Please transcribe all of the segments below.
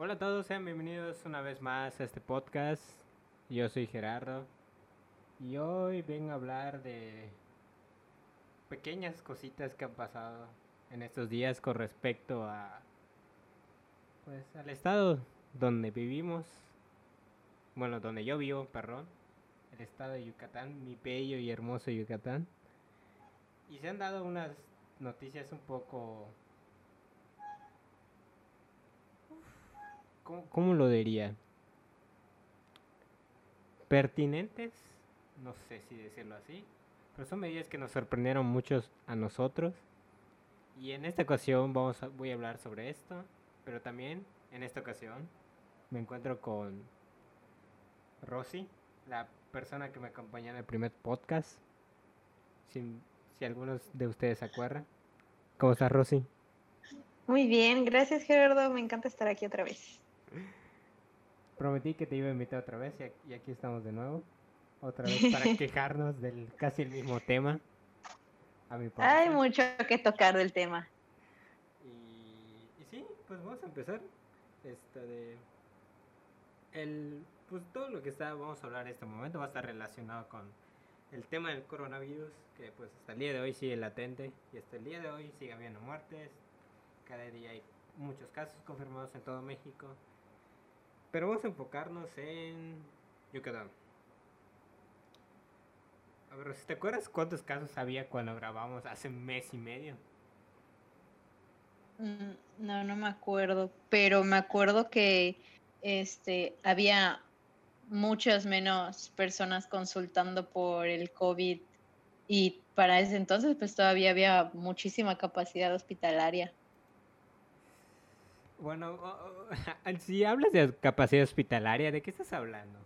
Hola a todos, sean bienvenidos una vez más a este podcast. Yo soy Gerardo y hoy vengo a hablar de pequeñas cositas que han pasado en estos días con respecto a pues al estado donde vivimos. Bueno, donde yo vivo, perdón. El estado de Yucatán, mi bello y hermoso Yucatán. Y se han dado unas noticias un poco ¿cómo, lo diría? Pertinentes, no sé si decirlo así, pero son medidas que nos sorprendieron muchos a nosotros. Y en esta ocasión vamos a, voy a hablar sobre esto, pero también en esta ocasión me encuentro con Rosy, la persona que me acompañó en el primer podcast. Si, si algunos de ustedes se acuerdan. ¿Cómo estás, Rosy? Muy bien, gracias Gerardo, me encanta estar aquí otra vez. Prometí que te iba a invitar otra vez y aquí estamos de nuevo. Otra vez para quejarnos del casi el mismo tema. Hay mucho que tocar del tema. Y, y sí, pues vamos a empezar. Esto de. El, pues todo lo que está, vamos a hablar en este momento va a estar relacionado con el tema del coronavirus, que pues hasta el día de hoy sigue latente y hasta el día de hoy sigue habiendo muertes. Cada día hay muchos casos confirmados en todo México. Pero vamos a enfocarnos en Yucatán. A ver, ¿te acuerdas cuántos casos había cuando grabamos hace mes y medio? Mm, no, no me acuerdo, pero me acuerdo que este había muchas menos personas consultando por el COVID y para ese entonces pues todavía había muchísima capacidad hospitalaria. Bueno, si hablas de capacidad hospitalaria, ¿de qué estás hablando?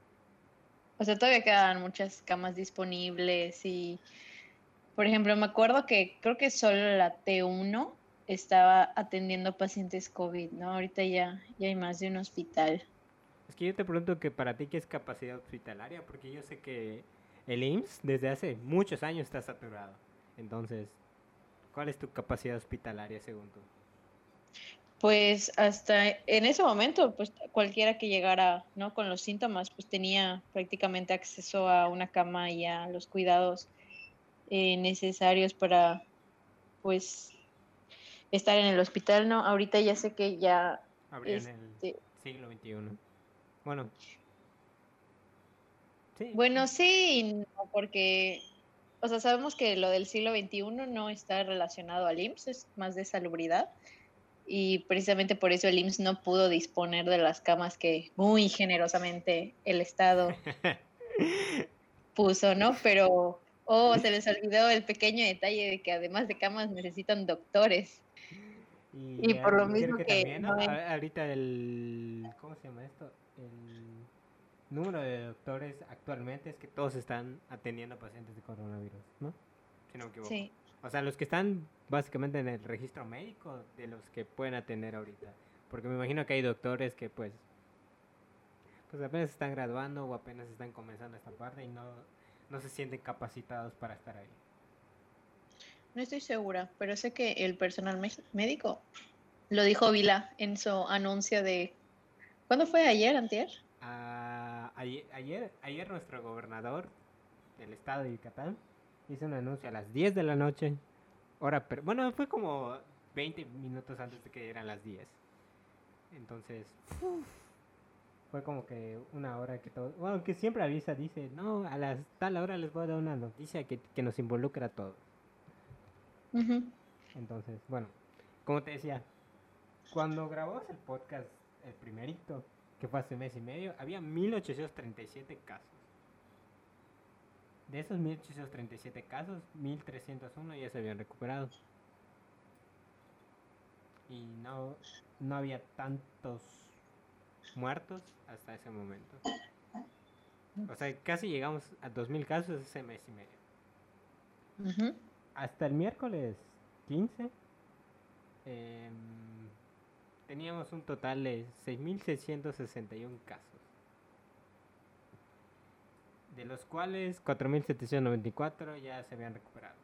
O sea, todavía quedan muchas camas disponibles y, por ejemplo, me acuerdo que creo que solo la T1 estaba atendiendo pacientes COVID, ¿no? Ahorita ya, ya hay más de un hospital. Es que yo te pregunto que para ti qué es capacidad hospitalaria, porque yo sé que el IMSS desde hace muchos años está saturado. Entonces, ¿cuál es tu capacidad hospitalaria según tú? Pues hasta en ese momento, pues cualquiera que llegara, ¿no? Con los síntomas, pues tenía prácticamente acceso a una cama y a los cuidados eh, necesarios para, pues, estar en el hospital, ¿no? Ahorita ya sé que ya... Habría en el este siglo XXI. Bueno. Sí. Bueno, sí, porque, o sea, sabemos que lo del siglo XXI no está relacionado al IMSS, es más de salubridad y precisamente por eso el IMSS no pudo disponer de las camas que muy generosamente el Estado puso, ¿no? Pero, oh, se les olvidó el pequeño detalle de que además de camas necesitan doctores. Y, por lo mismo que... Ahorita el... ¿Cómo se llama esto? El número de doctores actualmente es que todos están atendiendo pacientes de coronavirus, ¿no? Si no me equivoco. Sí. O sea, los que están básicamente en el registro médico de los que pueden atender ahorita. Porque me imagino que hay doctores que pues pues apenas están graduando o apenas están comenzando esta parte y no, no se sienten capacitados para estar ahí. No estoy segura, pero sé que el personal médico lo dijo Vila en su anuncio de... ¿Cuándo fue? ¿Ayer, antier? Ah, ayer, ayer, ayer nuestro gobernador del estado de Yucatán hizo un anuncio a las 10 de la noche hora, pero bueno, fue como 20 minutos antes de que eran las 10. Entonces, fue como que una hora que todo, bueno, que siempre avisa, dice, no, a las tal hora les voy a dar una noticia que, que nos involucra a todos. Entonces, bueno, como te decía, cuando grabamos el podcast, el primerito, que fue hace un mes y medio, había 1837 casos. De esos 1837 casos, 1301 ya se habían recuperado. Y no, no había tantos muertos hasta ese momento. O sea, casi llegamos a 2000 casos ese mes y medio. Hasta el miércoles 15 em, teníamos un total de 6.661 casos de los cuales 4.794 ya se habían recuperado.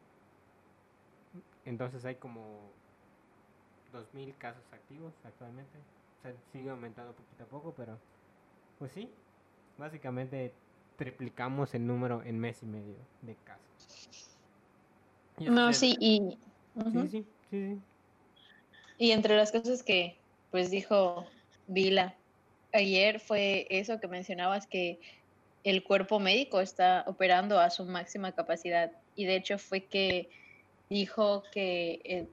Entonces hay como 2.000 casos activos actualmente. sigue aumentando poquito a poco, pero pues sí, básicamente triplicamos el número en mes y medio de casos. no, sí, y... sí, sí, sí, Y entre las cosas que pues dijo Vila ayer fue eso que mencionabas que el cuerpo médico está operando a su máxima capacidad y de hecho fue que dijo que eh,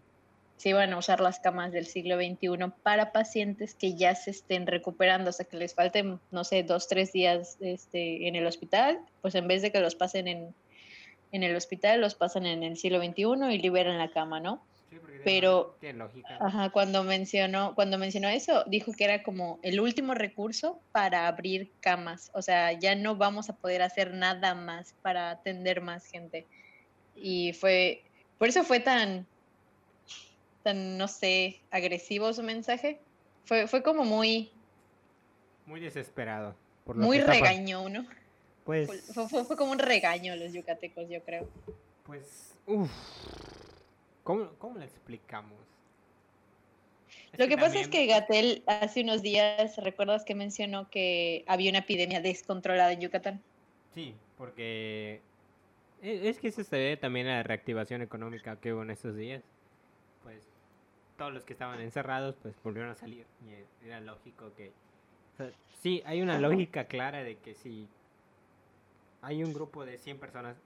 se iban a usar las camas del siglo XXI para pacientes que ya se estén recuperando, o sea, que les falten, no sé, dos, tres días este, en el hospital, pues en vez de que los pasen en, en el hospital, los pasan en el siglo XXI y liberan la cama, ¿no? Pero Ajá, cuando mencionó, cuando mencionó eso, dijo que era como el último recurso para abrir camas. O sea, ya no vamos a poder hacer nada más para atender más gente. Y fue, por eso fue tan, tan, no sé, agresivo su mensaje. Fue, fue como muy... Muy desesperado. muy regaño, ¿no? Pues... Fue, fue, como un regaño a los yucatecos, yo creo. Pues, uff ¿Cómo, cómo le explicamos? Lo que, pasa es que Gatel hace unos días, ¿recuerdas que mencionó que había una epidemia descontrolada en Yucatán? Sí, porque e, es que eso se debe también a la reactivación económica que hubo en estos días. Pues todos los que estaban encerrados pues volvieron a salir y era lógico que... sí, hay una lógica clara de que si hay un grupo de 100 personas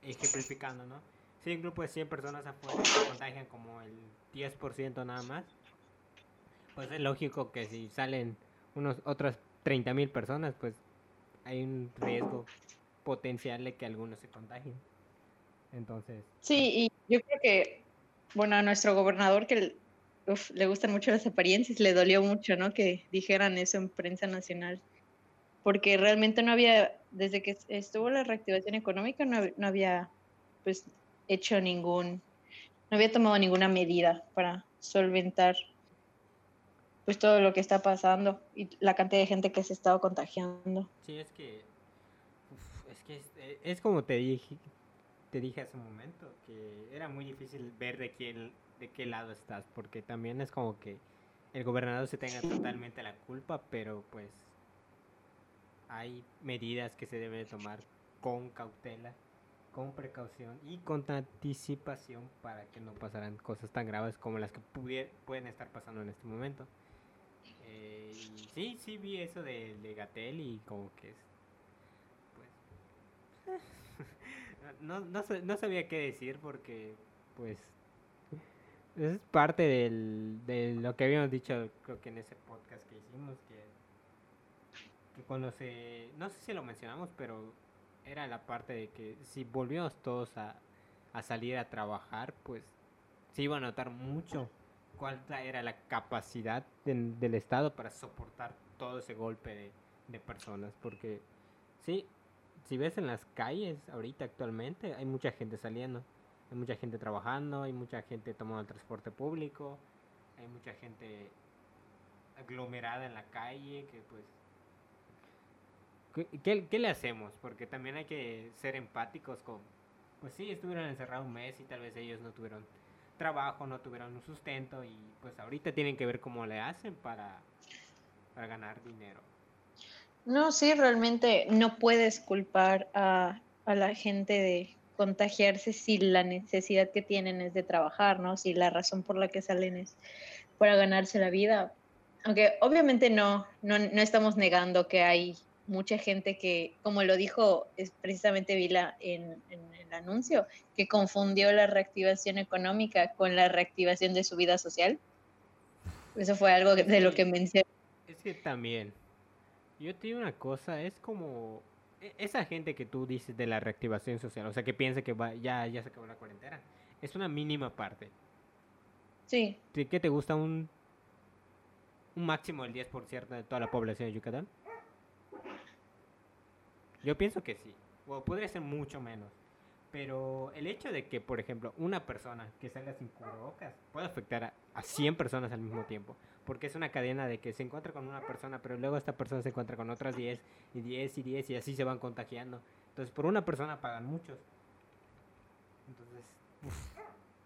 ejemplificando, ¿no? Si un grupo de 100 personas afuera se contagian como el 10% nada más, pues es lógico que si salen unos otras 30.000 personas, pues hay un riesgo potencial de que algunos se contagien. Entonces. Sí, y yo creo que, bueno, a nuestro gobernador que le gustan mucho las apariencias, le dolió mucho, ¿no? Que dijeran eso en prensa nacional. Porque realmente no había, desde que estuvo la reactivación económica, no, no había, pues, hecho ningún, no había tomado ninguna medida para solventar pues todo lo que está pasando y la cantidad de gente que se ha estado contagiando. Sí, es que es que eh, es, como te dije te dije hace un momento que era muy difícil ver de quién de qué lado estás porque también es como que el gobernador se tenga totalmente la culpa, pero pues hay medidas que se deben tomar con cautela con precaución y con anticipación para que no pasaran cosas tan graves como las que pueden estar pasando en este momento. Eh, sí, sí vi eso de, Gatel y como que es, pues, no, no, no, sabía qué decir porque, pues, es parte del, de lo que habíamos dicho, creo que en ese podcast que hicimos, que, que cuando se, no sé si lo mencionamos, pero era la parte de que si volvíamos todos a, salir a trabajar, pues se iba a notar mucho cuál era la capacidad del Estado para soportar todo ese golpe de, personas. Porque sí, si ves en las calles ahorita actualmente, hay mucha gente saliendo, hay mucha gente trabajando, hay mucha gente tomando el transporte público, hay mucha gente aglomerada en la calle que pues ¿Qué, ¿Qué, le hacemos? Porque también hay que ser empáticos con... Pues sí, estuvieron encerrados un mes y tal vez ellos no tuvieron trabajo, no tuvieron un sustento y pues ahorita tienen que ver cómo le hacen para, para ganar dinero. No, sí, realmente no puedes culpar a, a la gente de contagiarse si la necesidad que tienen es de trabajar, ¿no? Si la razón por la que salen es para ganarse la vida. Aunque obviamente no, no, no estamos negando que hay mucha gente que, como lo dijo es precisamente Vila en, el anuncio, que confundió la reactivación económica con la reactivación de su vida social. Eso fue algo de lo que mencioné. Es que también, yo te digo una cosa, es como e, esa gente que tú dices de la reactivación social, o sea, que piensa que va, ya, ya se acabó la cuarentena, es una mínima parte. Sí. ¿Qué te gusta un, un máximo del 10% de toda la población de Yucatán? Yo pienso que sí. O podría ser mucho menos. Pero el hecho de que, por ejemplo, una persona que salga sin cubrebocas puede afectar a, 100 personas al mismo tiempo. Porque es una cadena de que se encuentra con una persona, pero luego esta persona se encuentra con otras 10 y 10 y 10 y así se van contagiando. Entonces, por una persona pagan muchos. Entonces,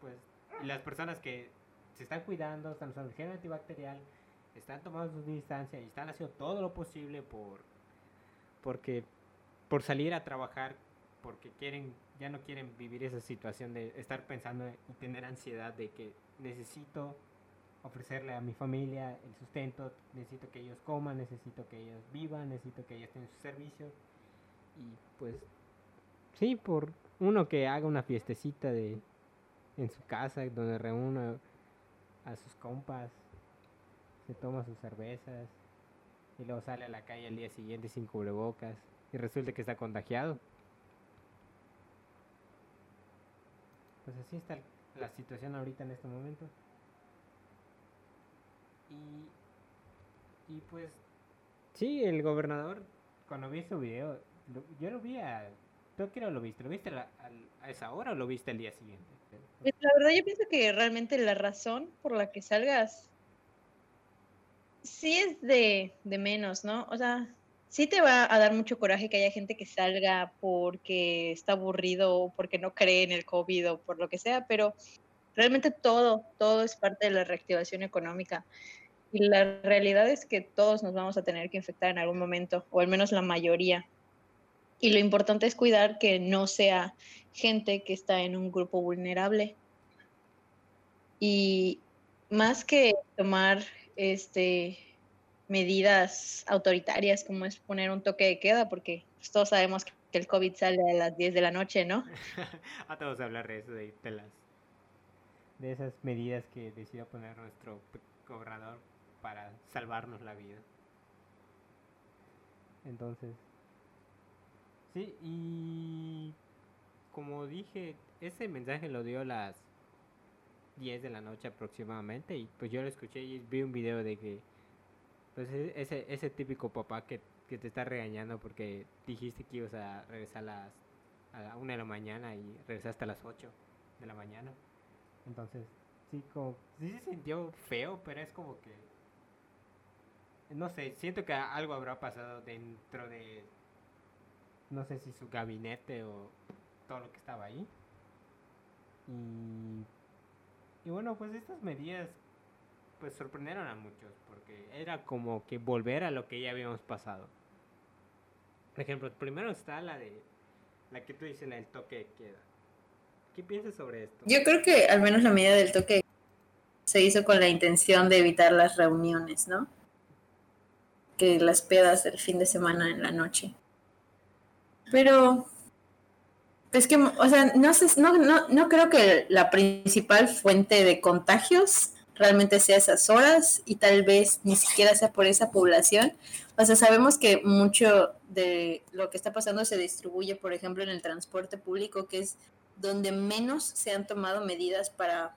pues, las personas que se están cuidando, están usando gel antibacterial, están tomando su distancia y están haciendo todo lo posible por porque por salir a trabajar porque quieren ya no quieren vivir esa situación de estar pensando y tener ansiedad de que necesito ofrecerle a mi familia el sustento, necesito que ellos coman, necesito que ellos vivan, necesito que ellos tengan sus servicios y pues sí, por uno que haga una fiestecita de en su casa donde reúna a sus compas, se toma sus cervezas y luego sale a la calle al día siguiente sin cubrebocas y resulta que está contagiado. Pues así está la situación ahorita en este momento. Y, y pues, sí, el gobernador, cuando vi su video, yo lo vi a... ¿Tú qué lo viste? ¿Lo viste a, a, esa hora o lo viste el día siguiente? Pues, la verdad yo pienso que realmente la razón por la que salgas sí es de, de menos, ¿no? O sea, sí te va a dar mucho coraje que haya gente que salga porque está aburrido o porque no cree en el COVID o por lo que sea, pero realmente todo, todo es parte de la reactivación económica. Y la realidad es que todos nos vamos a tener que infectar en algún momento, o al menos la mayoría. Y lo importante es cuidar que no sea gente que está en un grupo vulnerable. Y más que tomar este, medidas autoritarias como es poner un toque de queda, porque pues, todos sabemos que el COVID sale a las 10 de la noche, ¿no? a todos hablar de eso, de, de esas medidas que decidió poner nuestro cobrador para salvarnos la vida. Entonces, sí, y como dije, ese mensaje lo dio a las 10 de la noche aproximadamente y pues yo lo escuché y vi un video de que pues e-, ese, ese típico papá que, que te está regañando porque dijiste que ibas a regresar a las a 1 de la mañana y regresaste a las 8 de la mañana. Entonces, sí, como, sí se sintió feo, pero es como que, no sé, siento que algo habrá pasado dentro de, no sé si su gabinete o todo lo que estaba ahí. Y, y bueno, pues estas medidas pues sorprendieron a muchos porque era como que volver a lo que ya habíamos pasado. Por ejemplo, primero está la de la que tú dices, la del toque queda. ¿Qué piensas sobre esto? Yo creo que al menos la medida del toque se hizo con la intención de evitar las reuniones, ¿no? Que las pedas del fin de semana en la noche. Pero es que, o sea, no, sé, no, no, no creo que la principal fuente de contagios realmente sea esas horas y tal vez ni siquiera sea por esa población. O sea, sabemos que mucho de lo que está pasando se distribuye, por ejemplo, en el transporte público, que es donde menos se han tomado medidas para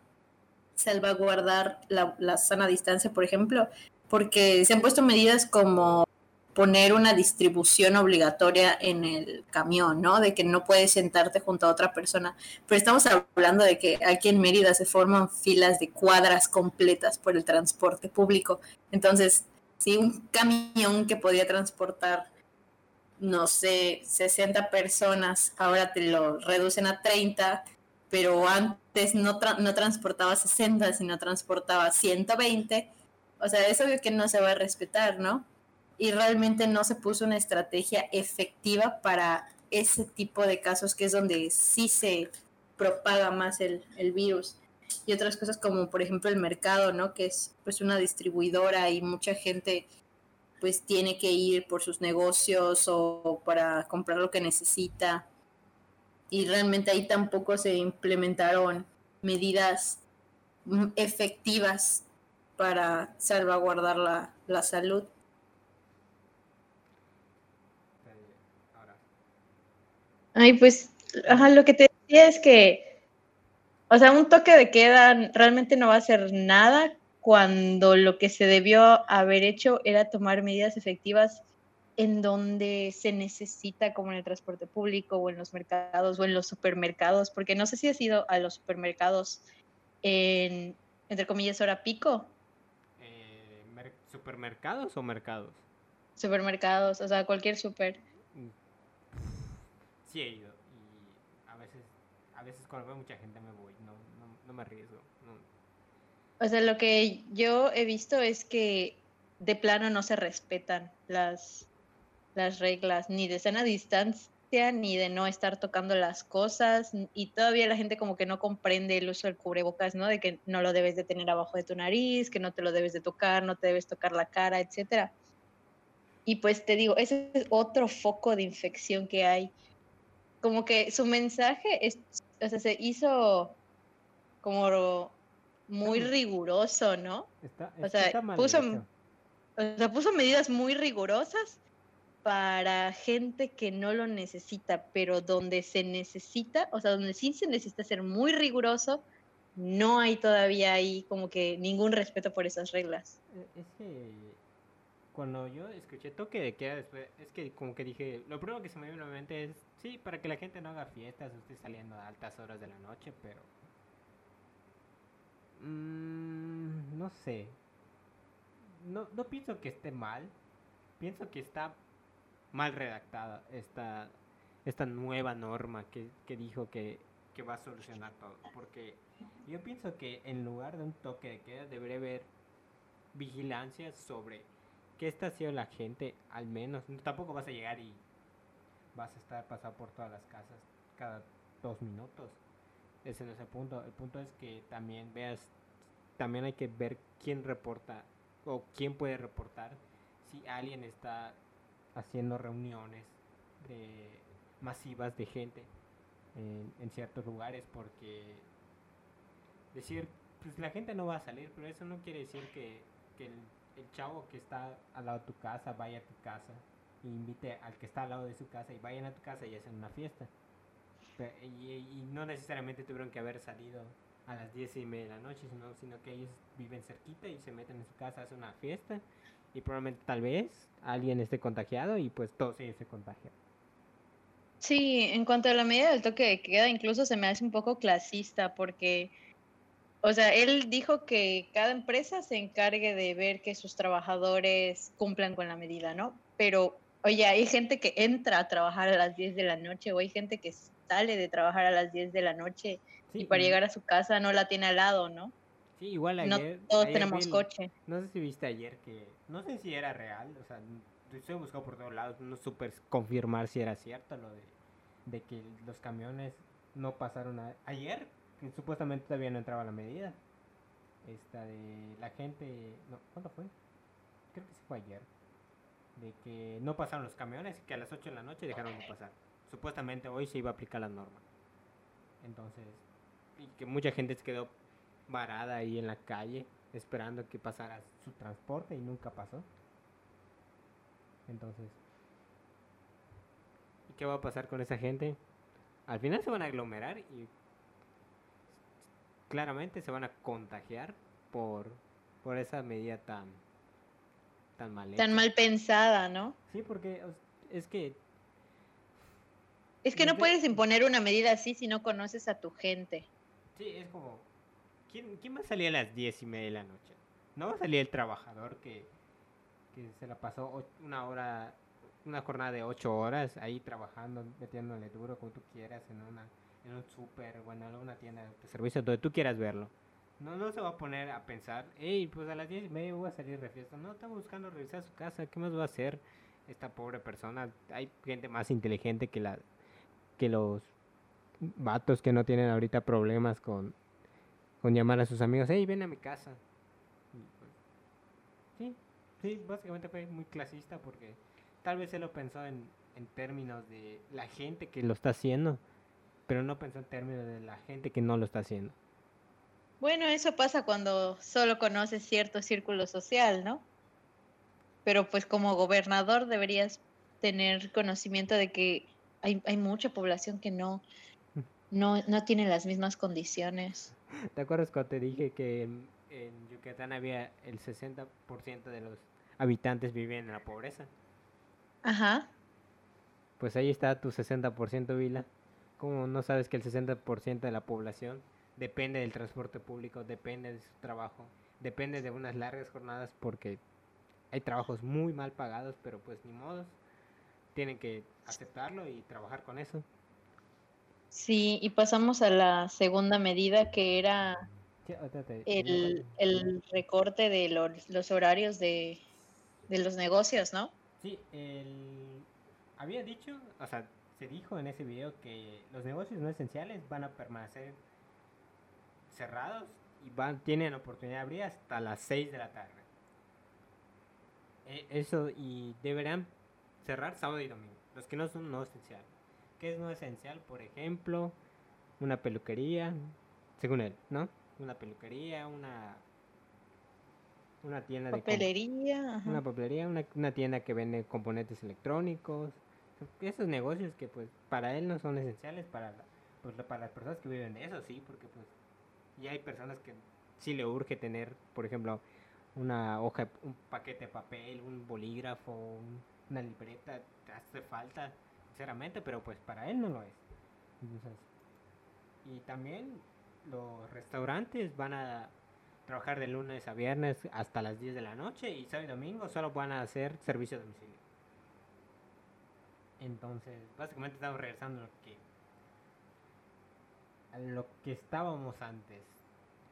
salvaguardar la, la sana distancia, por ejemplo, porque se han puesto medidas como poner una distribución obligatoria en el camión, ¿no? De que no puedes sentarte junto a otra persona. Pero estamos hablando de que aquí en Mérida se forman filas de cuadras completas por el transporte público. Entonces, si un camión que podía transportar, no sé, 60 personas, ahora te lo reducen a 30, pero antes no, no transportaba 60, sino transportaba 120. O sea, es que no se va a respetar, ¿no? Y realmente no se puso una estrategia efectiva para ese tipo de casos que es donde sí se propaga más el, virus y otras cosas como por ejemplo el mercado, ¿no? Que es pues una distribuidora y mucha gente pues tiene que ir por sus negocios o para comprar lo que necesita. Y realmente ahí tampoco se implementaron medidas efectivas para salvaguardar la, la salud. Ay, pues, ajá, lo que te decía es que, o sea, un toque de queda realmente no va a hacer nada cuando lo que se debió haber hecho era tomar medidas efectivas en donde se necesita, como en el transporte público o en los mercados o en los supermercados, porque no sé si has ido a los supermercados en, entre comillas, hora pico. Eh, ¿Supermercados o mercados? Supermercados, o sea, cualquier super sí he ido y a veces, a veces cuando veo mucha gente me voy, no, me arriesgo. O sea, lo que yo he visto es que de plano no se respetan las, las reglas, ni de sana distancia, ni de no estar tocando las cosas, y todavía la gente como que no comprende el uso del cubrebocas, ¿no? De que no lo debes de tener abajo de tu nariz, que no te lo debes de tocar, no te debes tocar la cara, etcétera. Y pues te digo, ese es otro foco de infección que hay. Como que su mensaje es, o sea, se hizo como muy riguroso, ¿no? o sea, puso, o sea, puso medidas muy rigurosas para gente que no lo necesita, pero donde se necesita, o sea, donde sí se necesita ser muy riguroso, no hay todavía ahí como que ningún respeto por esas reglas. E, es que cuando yo escuché toque de queda después, es que como que dije, lo primero que se me vino a la mente es, sí, para que la gente no haga fiestas, esté saliendo a altas horas de la noche, pero... Mmm, no sé. No, no pienso que esté mal, pienso que está mal redactada esta, esta nueva norma que, que dijo que, que va a solucionar todo, porque yo pienso que en lugar de un toque de queda debería haber vigilancia sobre qué está haciendo la gente, al menos. Tampoco vas a llegar y vas a estar pasando por todas las casas cada dos minutos. Ese no es el punto. El punto es que también veas, también hay que ver quién reporta o quién puede reportar si alguien está haciendo reuniones de masivas de gente en, ciertos lugares porque decir pues la gente no va a salir pero eso no quiere decir que, que el el chavo que está al lado de tu casa vaya a tu casa e invite al que está al lado de su casa y vayan a tu casa y hacen una fiesta. y, no necesariamente tuvieron que haber salido a las 10 y media de la noche, sino, sino que ellos viven cerquita y se meten en su casa, hacen una fiesta y probablemente tal vez alguien esté contagiado y pues todos ellos se contagian. Sí, en cuanto a la medida del toque de queda, incluso se me hace un poco clasista porque o sea, él dijo que cada empresa se encargue de ver que sus trabajadores cumplan con la medida, ¿no? Pero, oye, hay gente que entra a trabajar a las 10 de la noche o hay gente que sale de trabajar a las 10 de la noche y para llegar a su casa no la tiene al lado, ¿no? Sí, igual ayer. No todos tenemos coche. No sé si viste ayer que. No sé si era real, o sea, estoy buscando por todos lados, no supe confirmar si era cierto lo de, de que los camiones no pasaron a, ayer supuestamente todavía no entraba la medida. Esta de la gente, no, ¿cuándo fue? Creo que sí fue ayer. De que no pasaron los camiones y que a las 8 de la noche dejaron de pasar. Supuestamente hoy se iba a aplicar la norma. Entonces, y que mucha gente se quedó varada ahí en la calle esperando que pasara su transporte y nunca pasó. Entonces, ¿y qué va a pasar con esa gente? Al final se van a aglomerar y claramente se van a contagiar por, por esa medida tan, tan mal Tan mal pensada, ¿no? Sí, porque es que... Es que no puedes imponer una medida así si no conoces a tu gente. Sí, es como... ¿Quién, quién va a salir a las diez y media de la noche? No va a salir el trabajador que, que se la pasó una hora, una jornada de ocho horas ahí trabajando, metiéndole duro como tú quieras en una en un súper o en alguna tienda de servicio donde tú quieras verlo. No, no se va a poner a pensar, hey, pues a las 10 y media voy a salir de fiesta. No, está buscando revisar su casa, ¿qué más va a hacer esta pobre persona? Hay gente más inteligente que, la, que los vatos que no tienen ahorita problemas con, con llamar a sus amigos, hey, ven a mi casa. Sí, sí, básicamente fue muy clasista porque tal vez él lo pensó en, en términos de la gente que lo está haciendo pero no pensó en términos de la gente que no lo está haciendo. Bueno, eso pasa cuando solo conoces cierto círculo social, ¿no? Pero pues como gobernador deberías tener conocimiento de que hay, hay mucha población que no, no, no tiene las mismas condiciones. ¿Te acuerdas cuando te dije que en, en Yucatán había el 60% de los habitantes vivían en la pobreza? Ajá. Pues ahí está tu 60%, Vila. ¿Cómo no sabes que el 60% de la población depende del transporte público, depende de su trabajo, depende de unas largas jornadas porque hay trabajos muy mal pagados, pero pues ni modo, tienen que aceptarlo y trabajar con eso. Sí, y pasamos a la segunda medida que era el, el recorte de los, los horarios de, de los negocios, ¿no? Sí, el... había dicho, o sea, se dijo en ese video que los negocios no esenciales van a permanecer cerrados y van, tienen oportunidad de abrir hasta las 6 de la tarde. E- eso, y deberán cerrar sábado y domingo, los que no son no esenciales. ¿Qué es no esencial? Por ejemplo, una peluquería, según él, ¿no? Una peluquería, una una tienda de Papelería. una papelería, una, una tienda que vende componentes electrónicos, esos negocios que pues para él no son esenciales para la- pues para las personas que viven de eso sí, porque pues y hay personas que sí le urge tener, por ejemplo, una hoja, un paquete de papel, un bolígrafo, un- una libreta, te hace falta, sinceramente, pero pues para él no lo es. Entonces, y también los restaurantes van a trabajar de lunes a viernes hasta las 10 de la noche y sábado y domingo solo van a hacer servicio a domicilio. Entonces, básicamente estamos regresando a lo que a lo que estábamos antes,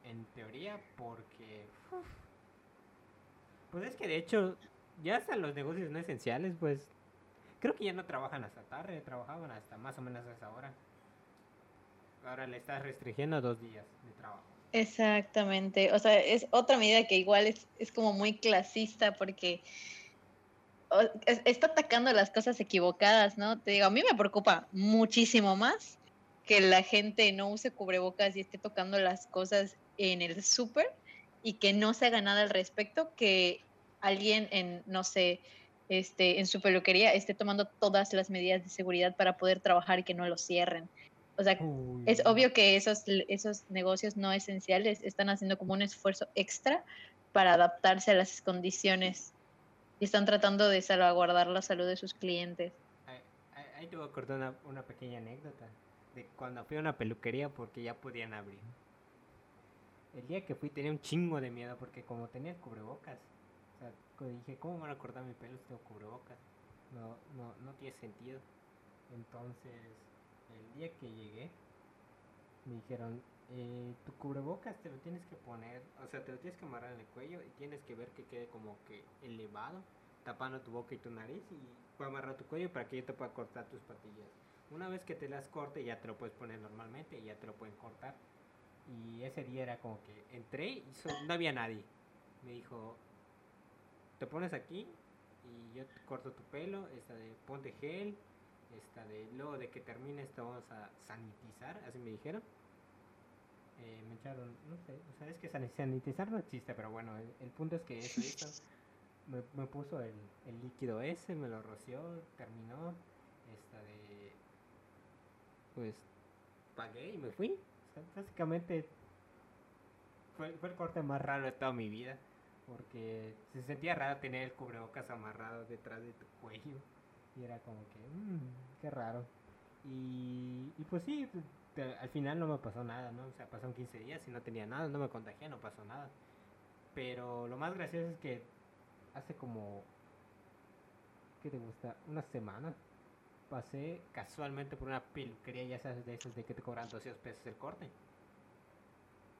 en teoría, porque pues es que de hecho ya hasta los negocios no esenciales, pues creo que ya no trabajan hasta tarde, trabajaban hasta más o menos a esa hora. Ahora le estás restringiendo a dos días de trabajo. Exactamente. O sea, es otra medida que igual es, es como muy clasista porque está atacando las cosas equivocadas, ¿no? Te digo, a mí me preocupa muchísimo más que la gente no use cubrebocas y esté tocando las cosas en el súper y que no se haga nada al respecto, que alguien en, no sé, este, en su peluquería esté tomando todas las medidas de seguridad para poder trabajar y que no lo cierren. O sea, Uy, es obvio que esos, esos negocios no esenciales están haciendo como un esfuerzo extra para adaptarse a las condiciones y están tratando de salvaguardar la salud de sus clientes. Ahí, te voy a una, pequeña anécdota de cuando fui a una peluquería porque ya podían abrir. El día que fui tenía un chingo de miedo porque como tenía cubrebocas, o sea, dije, ¿cómo van a cortar mi pelo si tengo cubrebocas? No, no, no tiene sentido. Entonces, el día que llegué, me dijeron, eh, tu cubrebocas te lo tienes que poner, o sea, te lo tienes que amarrar en el cuello y tienes que ver que quede como que elevado, tapando tu boca y tu nariz y amarrar tu cuello para que yo te pueda cortar tus patillas. Una vez que te las corte ya te lo puedes poner normalmente y ya te lo pueden cortar. Y ese día era como que entré y no había nadie. Me dijo, te pones aquí y yo corto tu pelo, esta de ponte gel, esta de luego de que termines te vamos a sanitizar, así me dijeron. Eh, me echaron, no sé, o sea, es que san- sanitizar no existe, pero bueno, el, el punto es que eso. Me, me puso el, el líquido ese, me lo roció, terminó. Esta de. Pues pagué y me fui. O sea, básicamente fue, fue el corte más raro de toda mi vida. Porque se sentía raro tener el cubrebocas amarrado detrás de tu cuello. Y era como que, "Mm, qué raro. Y, y pues sí, te- al final no me pasó nada, ¿no? O sea, pasaron 15 días y no tenía nada, no me contagié, no pasó nada. Pero lo más gracioso es que hace como, ¿qué te gusta? Una semana pasé casualmente por una peluquería, ya sabes, de esas de que te cobran 200 pesos el corte.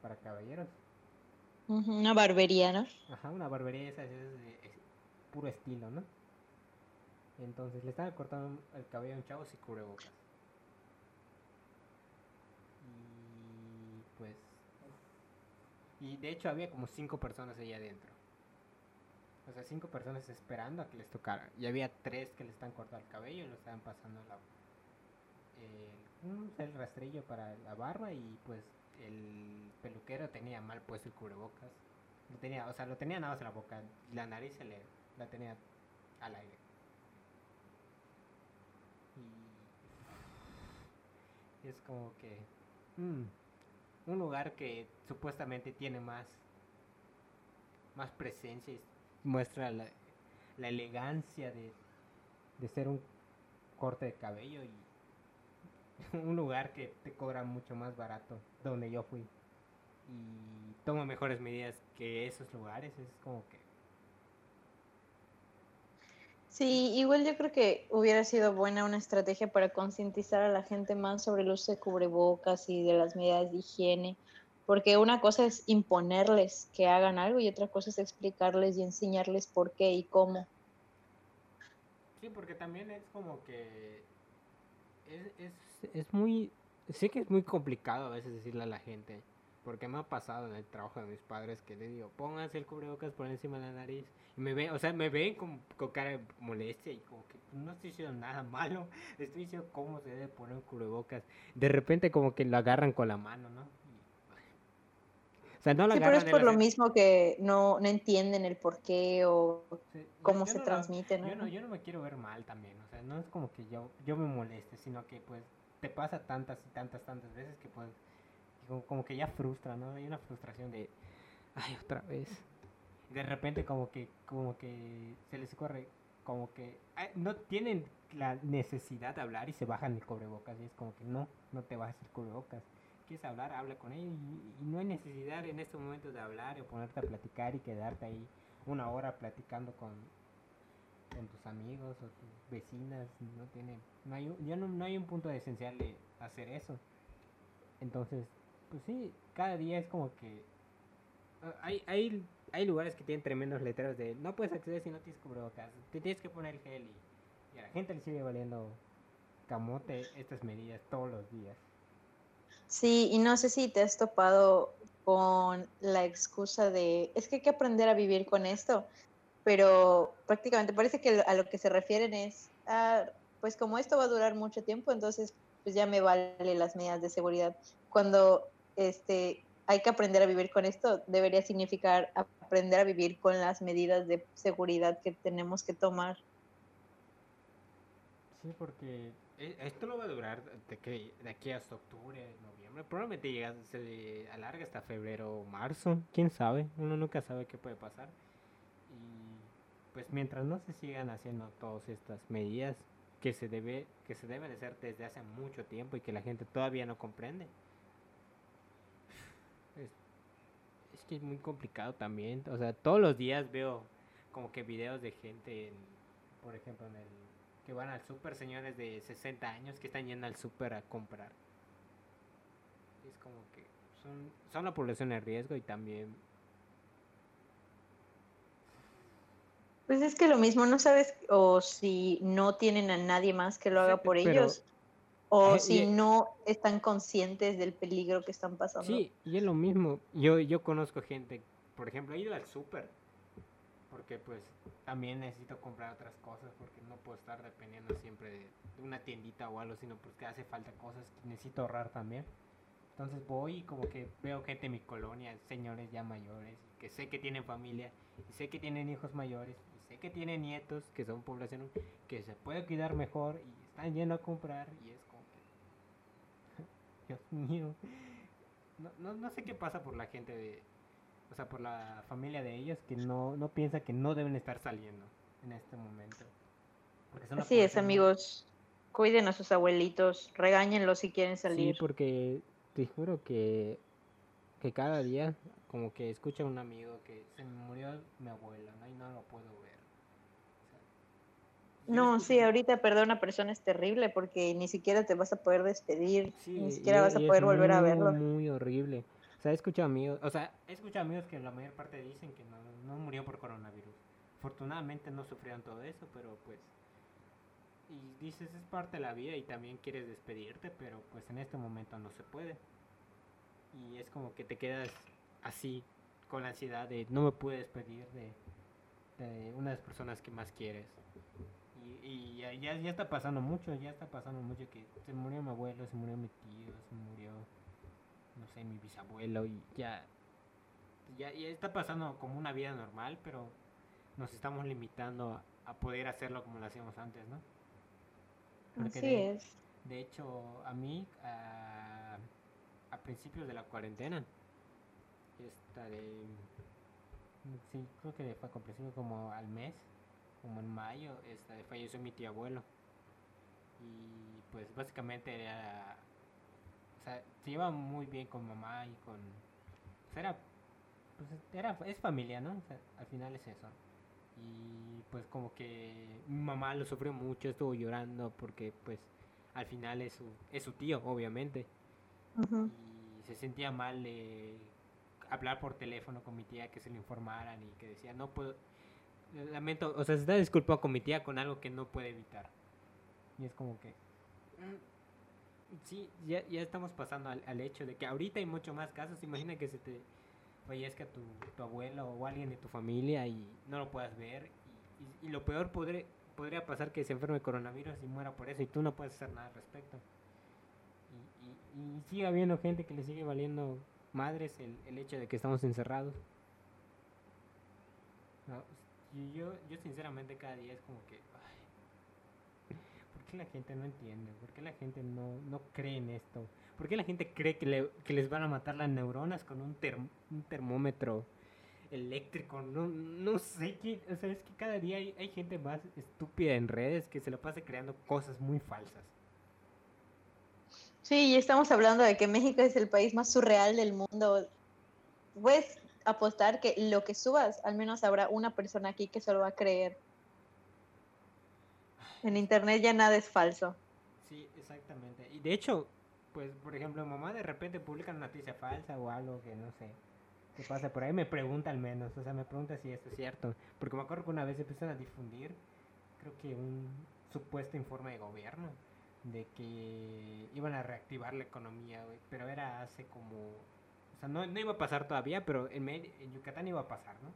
Para caballeros. Una barbería, ¿no? Ajá, una barbería esa es de es puro estilo, ¿no? Entonces le estaba cortando el cabello a un chavo sin cubrebocas. Y pues. Y de hecho había como cinco personas ahí adentro. O sea, cinco personas esperando a que les tocara. Y había tres que le están cortando el cabello y lo estaban pasando la, el, el rastrillo para la barba y pues el peluquero tenía mal puesto el cubrebocas. Lo tenía, o sea, lo tenía nada más en la boca. La nariz se le la tenía al aire. Y es como que mm, un lugar que supuestamente tiene más más presencia y muestra la, la elegancia de, de ser un corte de cabello y un lugar que te cobra mucho más barato donde yo fui. Y toma mejores medidas que esos lugares es como que Sí, igual yo creo que hubiera sido buena una estrategia para concientizar a la gente más sobre el uso de cubrebocas y de las medidas de higiene, porque una cosa es imponerles que hagan algo y otra cosa es explicarles y enseñarles por qué y cómo. Sí, porque también es como que es, es, es muy, sé que es muy complicado a veces decirle a la gente, porque me ha pasado en el trabajo de mis padres que le digo, pónganse el cubrebocas por encima de la nariz. Y me ven, o sea, me ven con, con cara de molestia y como que no estoy diciendo nada malo, estoy diciendo cómo se debe poner un cubrebocas. De repente como que lo agarran con la mano, ¿no? O sea, no lo sí, pero es por lo mismo que no, no entienden el por qué o sí, cómo se no transmite, ¿no? Yo, ¿no? yo no me quiero ver mal también, o sea, no es como que yo, yo me moleste, sino que pues te pasa tantas y tantas, tantas veces que pues como, que ya frustra, ¿no? Hay una frustración de, ay, otra vez. De repente como que, como que se les corre, como que no tienen la necesidad de hablar y se bajan el cubrebocas y es como que no, no te bajes el cubrebocas. Quieres hablar, habla con ellos y, y no hay necesidad en este momento de hablar o ponerte a platicar y quedarte ahí una hora platicando con, con tus amigos o tus vecinas, no tiene, no hay, ya no, no hay un punto esencial de hacer eso. Entonces, pues sí, cada día es como que uh, hay, hay, hay lugares que tienen tremendos letreros de no puedes acceder si no tienes cubrebocas, te tienes que poner gel y, y a la gente le sigue valiendo camote estas medidas todos los días. Sí, y no sé si te has topado con la excusa de es que hay que aprender a vivir con esto, pero prácticamente parece que a lo que se refieren es, ah, pues como esto va a durar mucho tiempo, entonces pues ya me vale las medidas de seguridad. Cuando este, hay que aprender a vivir con esto, debería significar aprender a vivir con las medidas de seguridad que tenemos que tomar. Sí, porque e, esto no va a durar de, que, de aquí hasta octubre, noviembre. Probablemente llega, se alarga hasta febrero o marzo. Quién sabe. Uno nunca sabe qué puede pasar. Y pues mientras no se sigan haciendo todas estas medidas que se debe que se deben hacer desde hace mucho tiempo y que la gente todavía no comprende. Es, es que es muy complicado también. O sea, todos los días veo como que videos de gente, en, por ejemplo, en el que van al súper, señores de 60 años que están yendo al súper a comprar. Es como que son, son la población de riesgo y también... Pues es que lo mismo, no sabes o si no tienen a nadie más que lo haga por pero, ellos o eh, si y, no están conscientes del peligro que están pasando. Sí, y es lo mismo. Yo, yo conozco gente, por ejemplo, he ido al súper porque pues también necesito comprar otras cosas porque no puedo estar dependiendo siempre de, una tiendita o algo, sino porque hace falta cosas que necesito ahorrar también. Entonces voy y como que veo gente en mi colonia, señores ya mayores, que sé que tienen familia, y sé que tienen hijos mayores, y sé que tienen nietos, que son población que se puede cuidar mejor y están yendo a comprar y es. Dios mío. No, no, no sé qué pasa por la gente de, o sea, por la familia de ellos que no, no piensa que no deben estar saliendo en este momento. Así es, amigos. Cuiden a sus abuelitos, regáñenlos si quieren salir. Sí, porque te juro que, que cada día como que escucha a un amigo que se me murió mi abuela, ¿no? Y no lo puedo ver. No, sí, ahorita perder a una persona es terrible porque ni siquiera te vas a poder despedir, sí, ni siquiera y, vas a poder volver muy, a verlo. Muy horrible. O sea, he escuchado amigos, o sea, he escuchado amigos que la mayor parte dicen que no, no murió por coronavirus. Afortunadamente no sufrieron todo eso, pero pues... Y dices, es parte de la vida y también quieres despedirte, pero pues en este momento no se puede. Y es como que te quedas así, con la ansiedad de no me pude despedir de, de una de las personas que más quieres. Y, ya, ya, ya está pasando mucho, ya está pasando mucho que se murió mi abuelo, se murió mi tío, se murió no sé, mi bisabuelo y ya, ya, ya está pasando como una vida normal, pero nos estamos limitando a, a poder hacerlo como lo hacíamos antes, ¿no? Porque Así de, es. De hecho, a mí, a, a principios de la cuarentena, esta de, sí, creo que fue con principio como al mes, como en mayo, esta de falleció mi tío abuelo. Y pues básicamente era o sea, se lleva muy bien con mamá y con... O sea, era, pues era, es familia, ¿no? O sea, al final es eso. Y pues como que mi mamá lo sufrió mucho, estuvo llorando porque pues al final es su, es su tío, obviamente. Uh -huh. Y se sentía mal de hablar por teléfono con mi tía que se le informaran y que decía, no puedo, lamento, o sea, se está disculpando con mi tía con algo que no puede evitar. Y es como que... mm, Sí, ya, ya estamos pasando al, al hecho de que ahorita hay mucho más casos. Imagina que se te fallezca tu, tu abuelo o alguien de tu familia y no lo puedas ver. Y, y- lo peor podré- podría pasar que se enferme de coronavirus y muera por eso y tú no puedes hacer nada al respecto. Y, y, y sigue habiendo gente que le sigue valiendo madres el, el hecho de que estamos encerrados. No, y yo, yo sinceramente cada día es como que... ¿Por qué la gente no entiende? ¿Por qué la gente no, no cree en esto? ¿Por qué la gente cree que, le- que les van a matar las neuronas con un, term- un termómetro eléctrico? No, no sé qué... O sea, es que cada día hay, hay gente más estúpida en redes que se lo pasa creando cosas muy falsas. Sí, estamos hablando de que México es el país más surreal del mundo. Puedes apostar que lo que subas, al menos habrá una persona aquí que se lo va a creer. En internet ya nada es falso. Sí, exactamente. Y de hecho, pues, por ejemplo, mamá de repente publica una noticia falsa o algo que no sé qué pasa por ahí. Me pregunta al menos, o sea, me pregunta si esto es cierto. Porque me acuerdo que una vez empezaron a difundir, creo que un supuesto informe de gobierno de que iban a reactivar la economía, güey. Pero era hace como. Sea, no, no iba a pasar todavía, pero en, en Yucatán iba a pasar, ¿no?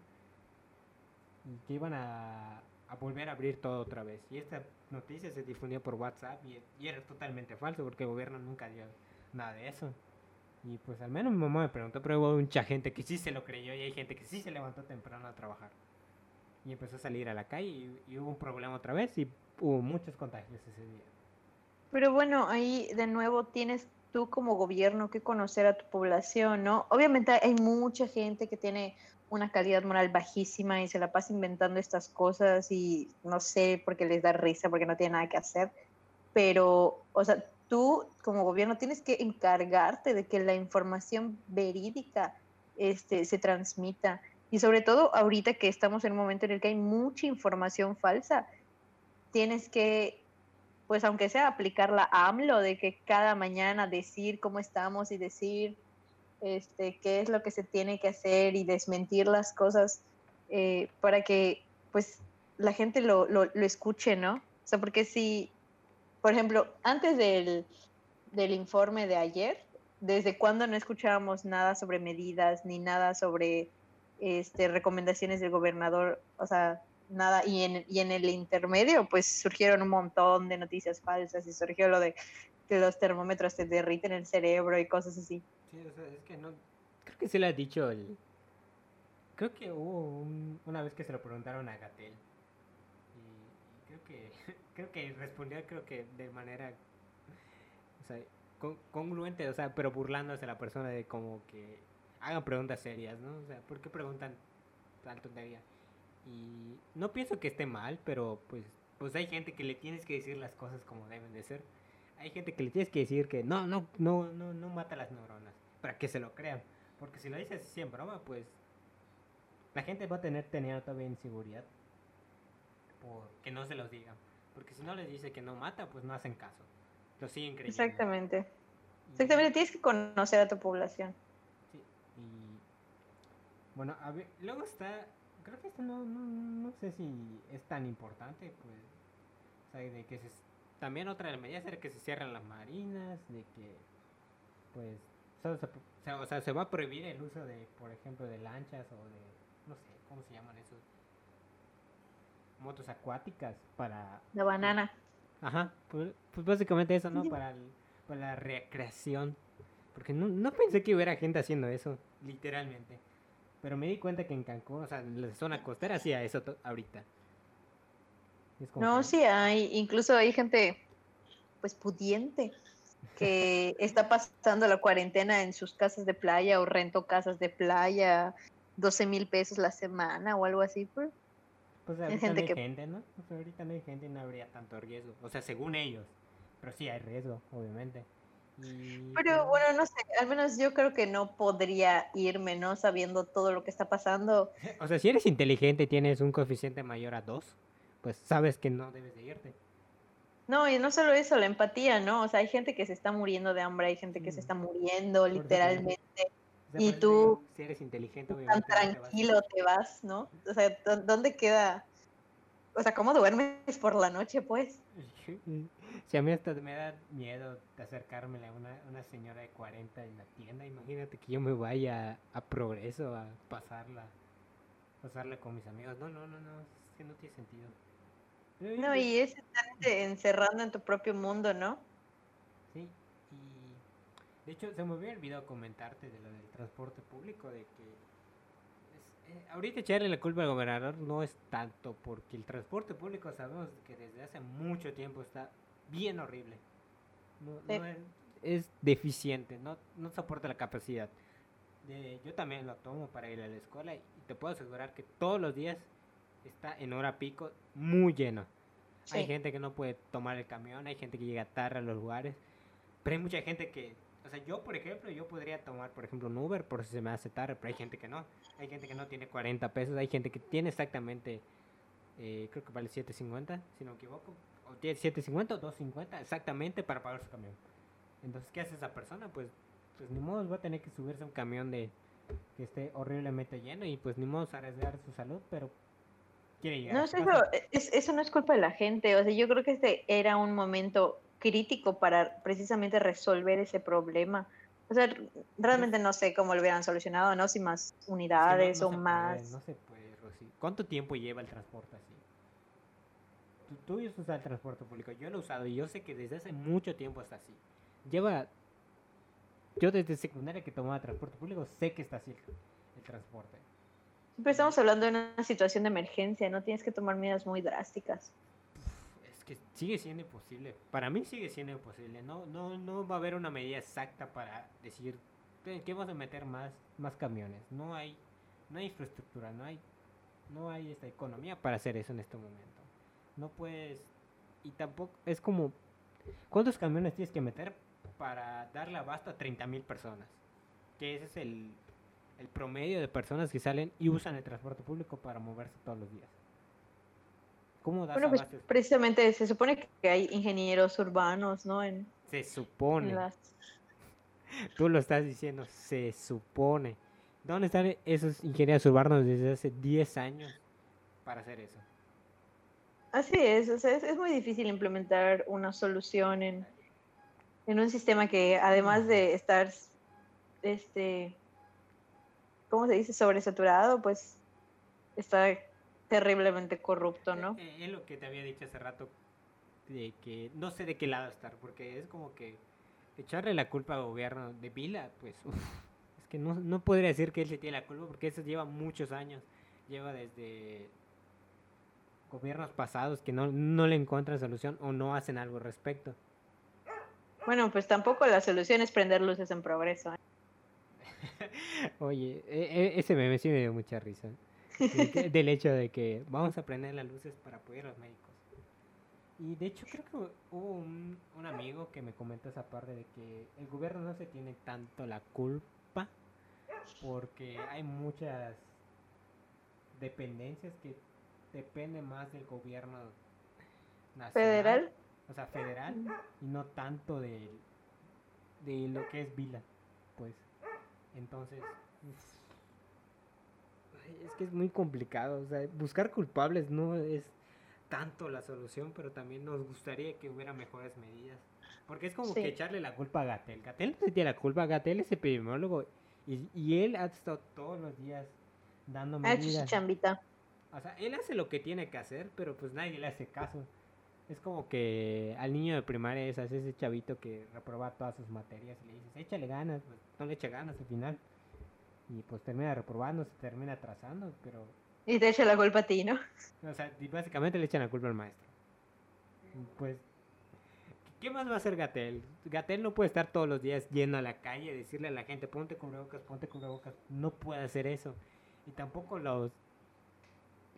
y que iban a, a volver a abrir todo otra vez. Y esta noticia se difundió por WhatsApp y, y era totalmente falso porque el gobierno nunca dio nada de eso. Y pues al menos mi mamá me preguntó, pero hubo mucha gente que sí se lo creyó y hay gente que sí se levantó temprano a trabajar. Y empezó a salir a la calle y, y hubo un problema otra vez y hubo muchos contagios ese día. Pero bueno, ahí de nuevo tienes tú como gobierno que conocer a tu población, ¿no? Obviamente hay mucha gente que tiene una calidad moral bajísima y se la pasa inventando estas cosas y no sé, porque les da risa, porque no tiene nada que hacer. Pero, o sea, tú como gobierno tienes que encargarte de que la información verídica este, se transmita. Y sobre todo ahorita que estamos en un momento en el que hay mucha información falsa, tienes que pues aunque sea aplicar la AMLO de que cada mañana decir cómo estamos y decir este, qué es lo que se tiene que hacer y desmentir las cosas eh, para que pues la gente lo, lo, lo, escuche, ¿no? O sea, porque si, por ejemplo, antes del, del informe de ayer, ¿desde cuándo no escuchábamos nada sobre medidas ni nada sobre este, recomendaciones del gobernador? O sea, nada. Y en, y en el intermedio, pues surgieron un montón de noticias falsas y surgió lo de que los termómetros se derriten el cerebro y cosas así. Sí, o sea, es que no. Creo que sí lo ha dicho el. Creo que hubo un- una vez que se lo preguntaron a Gatel. Y, creo que. Creo que respondió, creo que de manera. O sea, con- congruente, o sea, pero burlándose a la persona de como que. Hagan preguntas serias, ¿no? O sea, ¿por qué preguntan tal tontería? Y no pienso que esté mal, pero pues, pues hay gente que le tienes que decir las cosas como deben de ser. Hay gente que le tienes que decir que no, no, no, no, no mata las neuronas, para que se lo crean. Porque si lo dices así en broma, pues la gente va a tener teniendo todavía inseguridad por que no se los digan. Porque si no les dice que no mata, pues no hacen caso. Lo siguen creyendo. Exactamente. Exactamente, tienes que conocer a tu población. Sí, y bueno, a ver, luego está, creo que esto no, no, no sé si es tan importante, pues, o sea, de que se, también otra de las medidas era que se cierran las marinas, de que, pues, o sea, o sea, se va a prohibir el uso de, por ejemplo, de lanchas o de, no sé, ¿cómo se llaman esos? Motos acuáticas para La banana. Ajá, pues, pues básicamente eso, ¿no? Para, el- para la recreación. Porque no, no pensé que hubiera gente haciendo eso, literalmente. Pero me di cuenta que en Cancún, o sea, en la zona costera, hacía eso to- ahorita. Y es como No, que- sí hay, incluso hay gente pues pudiente que está pasando la cuarentena en sus casas de playa o rento casas de playa, 12 mil pesos la semana o algo así. Pues. Pues hay ahorita gente no hay que- gente, ¿no? Ahorita no hay gente y no habría tanto riesgo. O sea, según ellos. Pero sí hay riesgo, obviamente. Y, Pero bueno, no sé, al menos yo creo que no podría irme, ¿no? Sabiendo todo lo que está pasando. O sea, si eres inteligente y tienes un coeficiente mayor a 2, pues sabes que no debes de irte. No, y no solo eso, la empatía, ¿no? O sea, hay gente que se está muriendo de hambre, hay gente que se Mm. está muriendo Por literalmente. O sea, Y tú, si eres inteligente, Tan no te vas- tranquilo te vas, ¿no? O sea, ¿dó- ¿dónde queda? O sea, ¿cómo duermes por la noche, pues? Si a mí hasta me da miedo acercarme a una, una señora de 40 en la tienda, imagínate que yo me vaya a progreso a pasarla, pasarla con mis amigos. No, no, no, no, es que no tiene sentido. No, y es estarte encerrando en tu propio mundo, ¿no? Sí, y de hecho se me había olvidado comentarte de lo del transporte público, de que eh, ahorita echarle la culpa al gobernador no es tanto, porque el transporte público sabemos que desde hace mucho tiempo está bien horrible. No, Sí. no es, es deficiente, no, no soporta la capacidad. De- yo también lo tomo para ir a la escuela y te puedo asegurar que todos los días está en hora pico muy lleno. Hay Sí. gente que no puede tomar el camión, hay gente que llega tarde a los lugares, pero hay mucha gente que, o sea, yo por ejemplo, yo podría tomar, por ejemplo, un Uber por si se me hace tarde, pero hay gente que no. Hay gente que no tiene 40 pesos, hay gente que tiene exactamente, eh, creo que vale 7.50, si no me equivoco, o tiene 7.50 o 2.50 exactamente para pagar su camión. Entonces, ¿qué hace esa persona? Pues, pues ni modo, va a tener que subirse a un camión de que esté horriblemente lleno y pues ni modo arriesgar su salud, pero quiere llegar. No eso, es- eso no es culpa de la gente. O sea, yo creo que este era un momento crítico para precisamente resolver ese problema. O sea, realmente no sé cómo lo hubieran solucionado, ¿no? Si más no- unidades no o más. Puede, no se puede, Rosy. ¿Cuánto tiempo lleva el transporte así? Tú, tú usas el transporte público, yo lo he usado y yo sé que desde hace mucho tiempo está así. Lleva... Yo desde secundaria que tomaba transporte público sé que está así el, el transporte. Pero estamos hablando de una situación de emergencia, no tienes que tomar medidas muy drásticas. Sigue siendo imposible. Para mí sigue siendo imposible. No, no, no va a haber una medida exacta para decir "Ve, que vamos a meter más, más camiones. No hay, no hay infraestructura, no hay, no hay esta economía para hacer eso en este momento. No puedes y tampoco es como ¿cuántos camiones tienes que meter para darle abasto a 30 mil personas? Que ese es el promedio de personas que salen y usan el transporte público para moverse todos los días. ¿Cómo das Bueno, pues precisamente se supone que hay ingenieros urbanos, ¿no? En, Se en supone. las... Tú lo estás diciendo, se supone. ¿Dónde están esos ingenieros urbanos desde hace 10 años para hacer eso? Así es, o sea, es, es muy difícil implementar una solución en, en un sistema que además de estar, este, ¿cómo se dice? Sobresaturado, pues está terriblemente corrupto, ¿no? Eh, eh, es lo que te había dicho hace rato, de que no sé de qué lado estar, porque es como que echarle la culpa al gobierno de Vila, pues uf, es que no, no podría decir que él se tiene la culpa, porque eso lleva muchos años, lleva desde gobiernos pasados que no, no le encuentran solución o no hacen algo al respecto. Bueno, pues tampoco la solución es prender luces en progreso. ¿eh? Oye, e- e- ese meme sí me dio mucha risa. De del hecho de que vamos a prender las luces para apoyar a los médicos. Y de hecho creo que hubo un, un amigo que me comentó esa parte de que el gobierno no se tiene tanto la culpa porque hay muchas dependencias que dependen más del gobierno nacional, Federal. o sea, federal, y no tanto del, de lo que es Vila, pues. Entonces, es que es muy complicado, o sea, buscar culpables no es tanto la solución, pero también nos gustaría que hubiera mejores medidas. Porque es como Sí. que echarle la culpa a Gatel. Gatel no se tiene la culpa, Gatel es epidemiólogo y, y él ha estado todos los días dando medidas. chambita. O sea, él hace lo que tiene que hacer, pero pues nadie le hace caso. Es como que al niño de primaria es ese chavito que reproba todas sus materias y le dices, échale ganas, pues no le echa ganas al final. Y pues termina reprobando, se termina atrasando, pero... Y te echa la culpa a ti, ¿no? O sea, básicamente le echan la culpa al maestro. Pues, ¿qué más va a hacer Gatel? Gatel no puede estar todos los días yendo a la calle decirle a la gente, ponte cubrebocas, ponte cubrebocas. No puede hacer eso. Y tampoco los,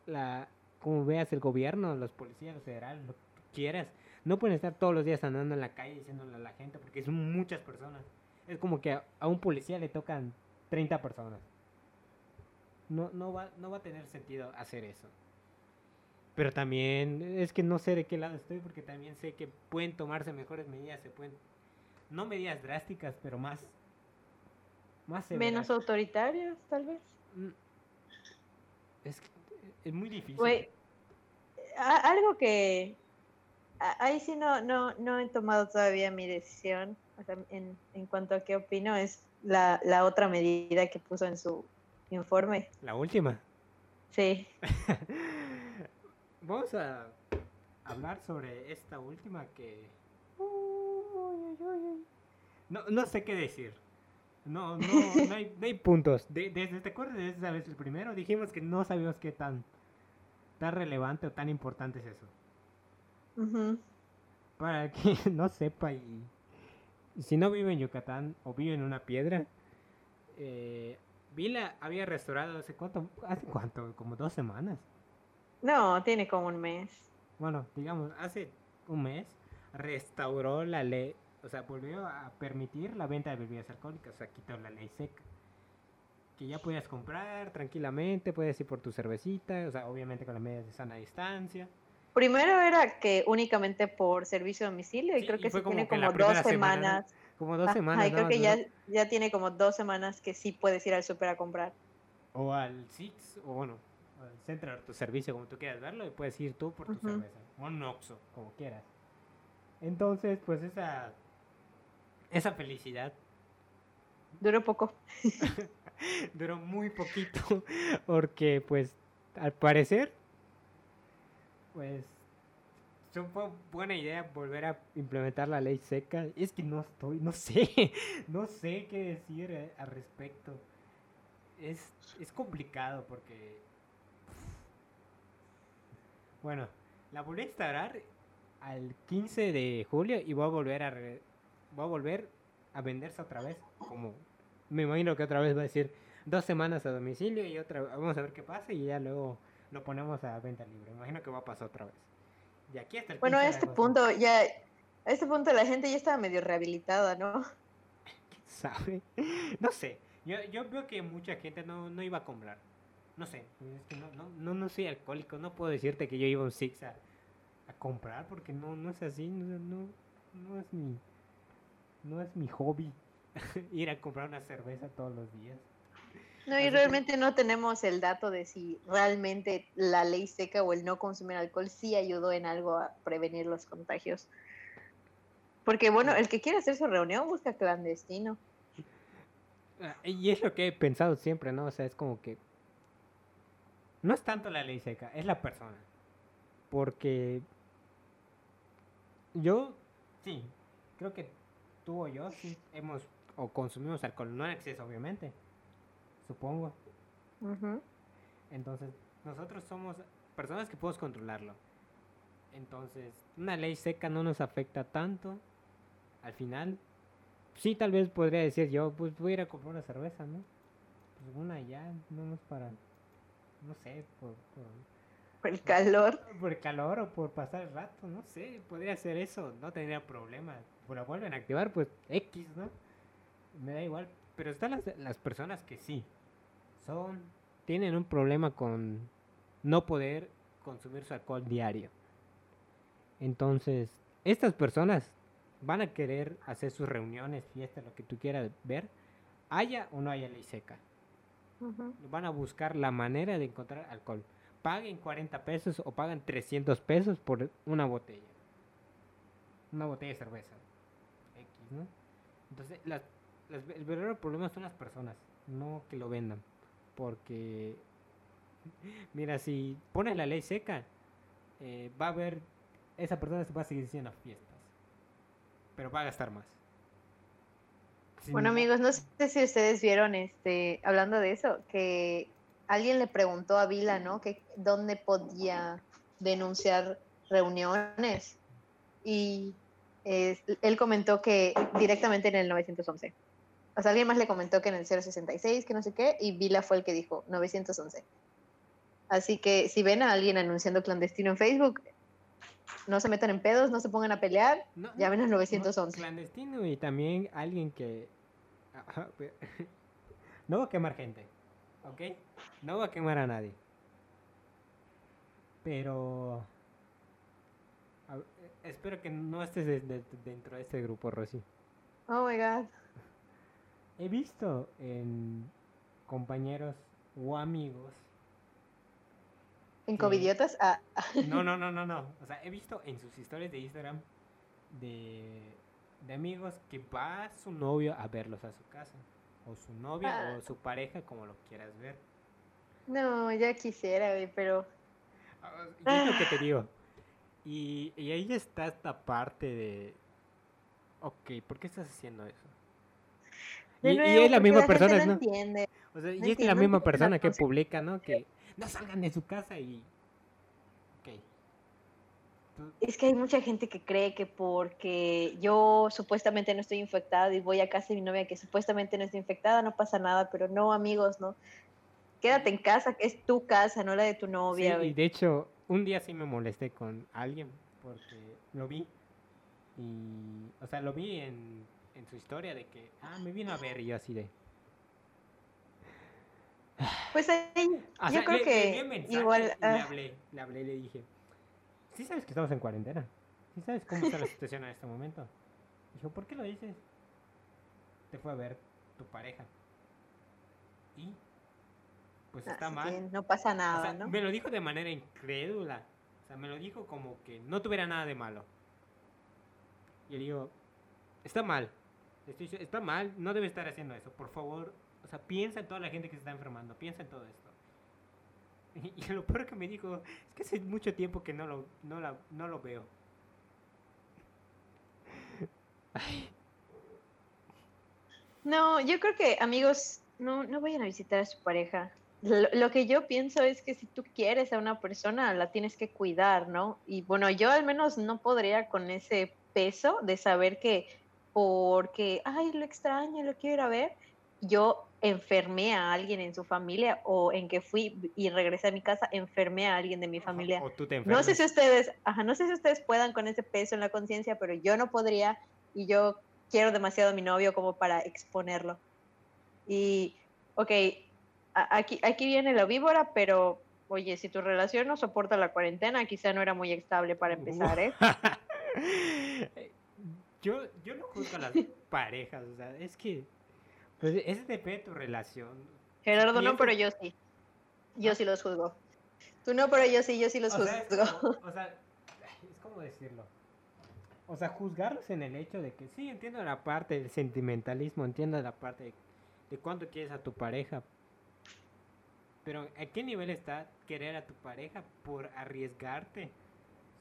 la, como veas el gobierno, los policías, los federales, lo que quieras, no pueden estar todos los días andando en la calle diciéndole a la gente, porque son muchas personas. Es como que a, a un policía le tocan 30 personas. No, no, va, no va a tener sentido hacer eso. Pero también es que no sé de qué lado estoy porque también sé que pueden tomarse mejores medidas, se pueden no medidas drásticas, pero más más menos autoritarias, tal vez. Mm. Es que es muy difícil. Algo que ahí sí no, no, no he tomado todavía mi decisión o sea, en, en cuanto a qué opino, es la, la otra medida que puso en su informe. La última. Sí, Vamos a hablar sobre esta última que no, no sé qué decir. No, no, no hay, no hay puntos. De- desde te acuerdas de esa vez el primero dijimos que no sabíamos qué tan tan relevante o tan importante es eso. Para que no sepa y si no vive en Yucatán o vive en una piedra, eh, Vila había restaurado hace cuánto, hace cuánto, como dos semanas. no, tiene como un mes. Bueno, digamos, hace un mes restauró la ley, o sea, volvió a permitir la venta de bebidas alcohólicas, o sea, quitó la ley seca. Que ya podías comprar tranquilamente, puedes ir por tu cervecita, o sea, obviamente con las medidas de sana distancia. Primero era que únicamente por servicio a domicilio y Sí, creo que como tiene como dos semana, ¿no? semanas. Como dos Ajá, semanas. y creo que ya, ya tiene como dos semanas que sí puedes ir al súper a comprar. O al Six, o bueno, al centro de autoservicio, como tú quieras verlo, y puedes ir tú por tu cerveza. O un Oxxo, como quieras. Entonces, pues esa, esa felicidad Duró poco. duró muy poquito, porque pues al parecer, pues fue buena idea volver a implementar la ley seca. Es que no estoy, no sé, no sé qué decir eh, al respecto. Es, es complicado porque, bueno, la volví a instalar al 15 de julio y voy a volver a, re- voy a volver a venderse otra vez, como me imagino que otra vez va a decir dos semanas a domicilio y otra vamos a ver qué pasa y ya luego lo ponemos a venta libre. Imagino que va a pasar otra vez. Y aquí hasta el Bueno, a 15 de este punto ya, a este punto la gente ya estaba medio rehabilitada, ¿no? ¿Quién sabe? No sé. Yo, yo veo que mucha gente no, no iba a comprar. No sé. Es que no, no, no, no soy alcohólico. No puedo decirte que yo iba a un Six a, a comprar porque no, no es así. No, no, no es mi no es mi hobby ir a comprar una cerveza todos los días. No, y realmente no tenemos el dato de si realmente la ley seca o el no consumir alcohol sí ayudó en algo a prevenir los contagios. Porque bueno, el que quiere hacer su reunión busca clandestino. Ah, Y es lo que he pensado siempre, ¿no? O sea, es como que no es tanto la ley seca, es la persona. Porque yo, sí, creo que tú o yo sí hemos o consumimos alcohol, no en exceso, obviamente, supongo. Entonces, nosotros somos personas que podemos controlarlo. Entonces, una ley seca no nos afecta tanto al final. Sí, tal vez podría decir yo, pues voy a ir a comprar una cerveza, ¿no? Pues una ya, no es para, no sé, por, por, Por el calor. por el calor o por pasar el rato, no sé, podría hacer eso, no tendría problema. Pues la vuelven a activar, pues X, ¿no? Me da igual. Pero están las, las personas que sí, son, tienen un problema con no poder consumir su alcohol diario. Entonces, estas personas van a querer hacer sus reuniones, fiestas, lo que tú quieras ver, haya o no haya ley seca van a buscar la manera de encontrar alcohol. Paguen 40 pesos o pagan 300 pesos por una botella. Una botella de cerveza. X, ¿no? Entonces, las- las- el verdadero problema son las personas, no que lo vendan. Porque, mira, si pones la ley seca, eh, va a haber, esa persona se va a seguir haciendo fiestas. Pero va a gastar más. Bueno no- amigos, no sé si ustedes vieron, este, hablando de eso, que alguien le preguntó a Vila, ¿no? Que dónde podía denunciar reuniones y eh, él comentó que directamente en el 911. O sea, alguien más le comentó que en el 066, que no sé qué, y Vila fue el que dijo 911. Así que si ven a alguien anunciando clandestino en Facebook, no se metan en pedos, no se pongan a pelear, No, llamen al no, 911. Clandestino y también alguien que... No va a quemar gente, ¿ok? No va a quemar a nadie. Pero... a- espero que no estés de- de- dentro de este grupo, Rosy. Oh my god. He visto en compañeros o amigos. ¿En covidiotas? Ah, No, no, no, no, no. O sea, he visto en sus historias de Instagram de, de amigos que va su novio a verlos a su casa. O su novia Ah. o su pareja, como lo quieras ver. no, ya quisiera, güey, pero Ah, es lo que te digo. Y, y ahí está esta parte de. Ok, ¿por qué estás haciendo eso? Y, y es la misma persona, no ¿no? entiende. O sea, y es la misma persona que publica, ¿no? Que no salgan de su casa y. Es que hay mucha gente que cree que porque yo supuestamente no estoy infectada y voy a casa de mi novia que supuestamente no está infectada, no pasa nada, pero no, amigos, no. Quédate en casa, que es tu casa, no la de tu Sí, novia. y güey. de hecho, un día sí me molesté con alguien porque lo vi. Y. O sea, lo vi en, en su historia de que. Ah, me vino a ver y yo así de. Pues ahí, O yo creo le- le que envié mensaje igual... le ah, hablé, le hablé le dije, ¿sí sabes que estamos en cuarentena? ¿Sí sabes cómo está la situación en este momento? Dijo, ¿por qué lo dices? Te fue a ver tu pareja. Y, pues ah, está mal. no pasa O nada, sea, ¿no? me lo dijo de manera incrédula. O sea, me lo dijo como que no tuviera nada de malo. Y le digo, está mal. Estoy, está mal, no debe estar haciendo eso. Por favor, o sea, piensa en toda la gente que se está enfermando. Piensa en todo esto. Y, y lo peor que me dijo es que hace mucho tiempo que no lo, no la- no lo veo. No, yo creo que amigos, no, no vayan a visitar a su pareja. Lo, lo que yo pienso es que si tú quieres a una persona, la tienes que cuidar, ¿no? Y bueno, yo al menos no podría con ese peso de saber que porque, ay, lo extraño, lo quiero ir a ver, yo enfermé a alguien en su familia o en que fui y regresé a mi casa, enfermé a alguien de mi familia. O tú te No sé si ustedes, ajá, no sé si ustedes puedan con ese peso en la conciencia, pero yo no podría y yo quiero demasiado a mi novio como para exponerlo. Y, ok, aquí, aquí viene la víbora, pero, oye, si tu relación no soporta la cuarentena, quizá no era muy estable para empezar, ¿eh? yo, yo no juzgo a las parejas, o sea, es que pues, es depende de tu relación. Gerardo no, pero yo sí. Yo sí los juzgo. Tú no, pero yo sí, yo sí los O sea, es juzgo. como, o sea, es como decirlo. O sea, juzgarlos en el hecho de que sí, entiendo la parte del sentimentalismo, entiendo la parte de, de cuánto quieres a tu pareja. Pero ¿a qué nivel está querer a tu pareja por arriesgarte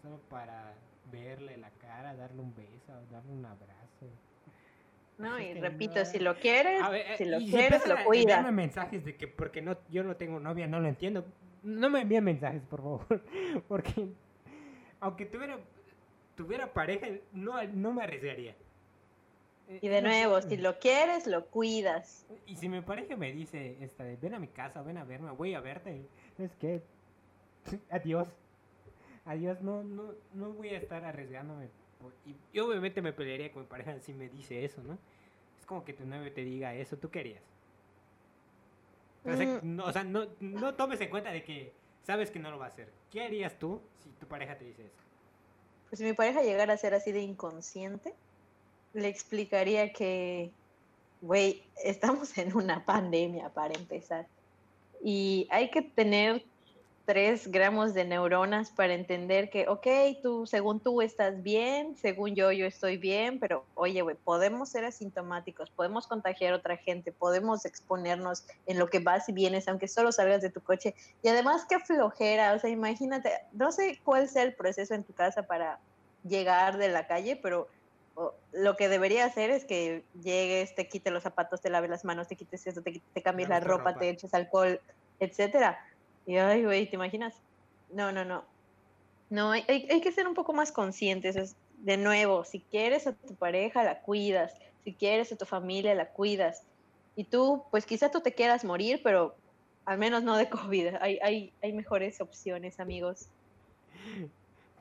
solo para verle la cara, darle un beso, darle un abrazo? No, y repito, no. si lo quieres, ver, si lo quieres, lo cuidas. mensajes de que porque no, yo no tengo novia, no lo entiendo. No me envíen mensajes, por favor. Porque aunque tuviera, tuviera pareja, no, no me arriesgaría. Eh, Y de nuevo, si lo quieres, lo cuidas. Y si mi pareja me dice, esta, de, ven a mi casa, ven a verme, voy a verte, es que, adiós, adiós, no, no, no voy a estar arriesgándome. y, y obviamente me pelearía con mi pareja si me dice eso, ¿no? Es como que tu novio te diga eso, ¿tú querías? O sea, Mm. no, o sea, no, no tomes en cuenta de que sabes que no lo va a hacer. ¿Qué harías tú si tu pareja te dice eso? Pues si mi pareja llegara a ser así de inconsciente, le explicaría que, güey, estamos en una pandemia para empezar. Y hay que tener tres gramos de neuronas para entender que, ok, tú, según tú estás bien, según yo, yo estoy bien, pero oye, güey, podemos ser asintomáticos, podemos contagiar a otra gente, podemos exponernos en lo que vas y vienes, aunque solo salgas de tu coche. Y además, qué flojera, o sea, imagínate, no sé cuál sea el proceso en tu casa para llegar de la calle, pero lo que debería hacer es que llegues, te quites los zapatos, te laves las manos, te quites esto, te, te cambies la ropa, ropa. te eches alcohol, etcétera. Y ay, güey, ¿te imaginas? No, no, no. No, hay, hay, que ser un poco más conscientes. es- de nuevo, si quieres a tu pareja, la cuidas. Si quieres a tu familia, la cuidas. Y tú, pues quizá tú te quieras morir, pero al menos no de COVID. Hay, hay, hay mejores opciones, amigos.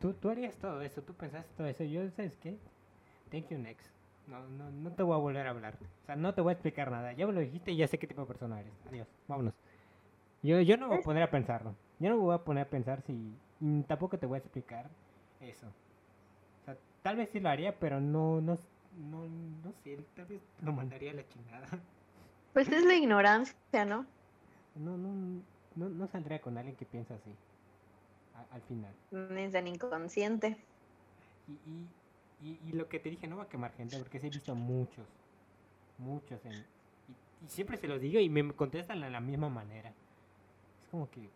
¿Tú, tú harías todo eso, tú pensaste todo eso. Yo, ¿sabes qué? Thank you, next. No, no, no te voy a volver a hablar. O sea, no te voy a explicar nada. Ya me lo dijiste y ya sé qué tipo de persona eres. Adiós, vámonos. Yo, yo no me voy a poner a pensarlo. Yo no me voy a poner a pensar si... Y tampoco te voy a explicar eso. O sea, tal vez sí lo haría, pero no, no, no, no sé, tal vez lo mandaría a la chingada. Pues es la ignorancia, ¿no? No, no, no, no saldría con alguien que piensa así. a- al final. Es tan inconsciente. Y, y, y, y lo que te dije, no va a quemar gente, porque sí he visto muchos. Muchos. En, y siempre se los digo y me contestan de la misma manera. Como que.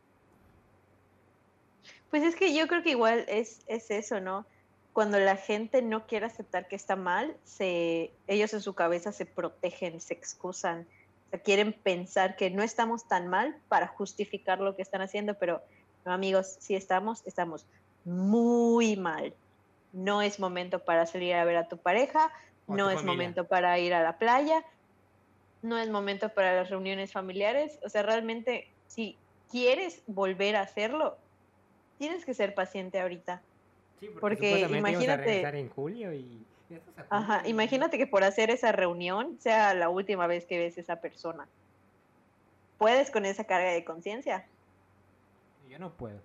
Pues es que yo creo que igual es, es eso, ¿no? Cuando la gente no quiere aceptar que está mal, se, ellos en su cabeza se protegen, se excusan, o sea, quieren pensar que no estamos tan mal para justificar lo que están haciendo, pero no, amigos, si estamos, estamos muy mal. No es momento para salir a ver a tu pareja, O no tu es familia. momento para ir a la playa, no es momento para las reuniones familiares. O sea, realmente, si quieres volver a hacerlo, tienes que ser paciente ahorita. Sí, Porque a imagínate- regresar en julio y. a Ajá, imagínate que por hacer esa reunión sea la última vez que ves a esa persona. ¿Puedes con esa carga de conciencia? Yo no puedo.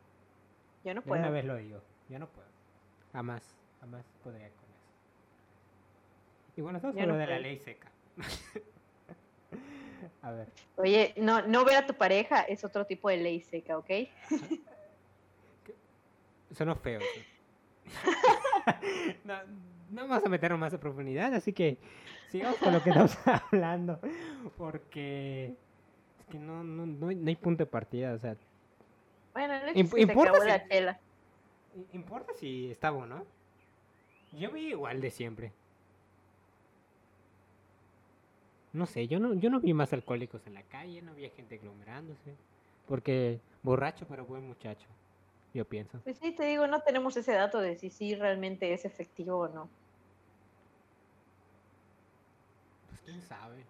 Yo no De una puedo. vez lo digo. Yo no puedo. Jamás. Jamás podría con eso. Y bueno, estamos Yo hablando no de la puedo. ley seca. a ver. Oye, no, no ver a tu pareja es otro tipo de ley seca, ¿ok? Sonó feo. no, no vamos a meternos más a profundidad, así que sigamos con lo que estamos hablando. Porque es que no, no, no, hay- no hay punto de partida. O sea, Bueno, hecho Imp- es que se importa acabó si- la chela. i- ¿importa si estaba o no? Yo vi igual de siempre. No sé, yo no, yo no vi más alcohólicos en la calle, no vi a gente aglomerándose. Porque borracho pero buen muchacho, yo pienso. Pues sí, te digo, no tenemos ese dato de si sí realmente es efectivo o no. Pues quién sabe.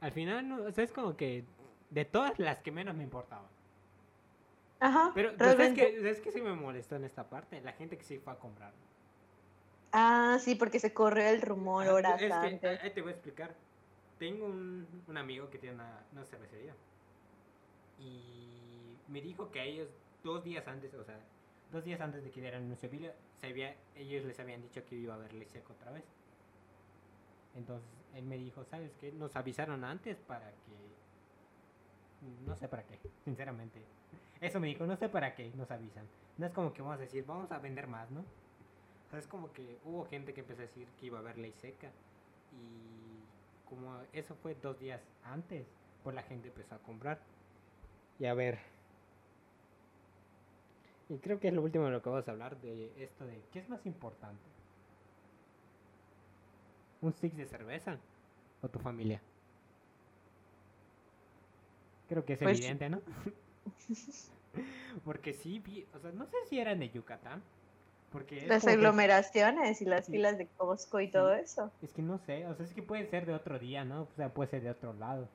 Al final, no, o sea, es como que de todas las que menos me importaban. Ajá, Pero pero ¿sabes realmente. que ¿sabes qué sí me molestó en esta parte? La gente que sí fue a comprar. Ah, sí, porque se corrió el rumor horas es que, antes. ahí te voy a explicar. Tengo un, un amigo que tiene una, una cervecería. Y me dijo que a ellos dos días antes, o sea, dos días antes de que dieran el anuncio, Villa, se ellos les habían dicho que iba a haber ley seca otra vez. Entonces él me dijo, ¿sabes qué? Nos avisaron antes para que... No sé para qué, sinceramente. Eso me dijo, no sé para qué nos avisan. No es como que vamos a decir, vamos a vender más, ¿no? O sea, es como que hubo gente que empezó a decir que iba a haber ley seca. Y como eso fue dos días antes, pues la gente empezó a comprar. Y a ver. Y creo que es lo último de lo que vamos a hablar de esto de qué es más importante. ¿Un stick de cerveza o tu familia? Creo que es Pues- evidente, ¿no? Porque sí vi, o sea, no sé si eran de Yucatán. Porque Las que- aglomeraciones y las Sí. filas de Costco y todo eso. es que no sé, o sea, es que puede ser de otro día, ¿no? O sea, puede ser de otro lado.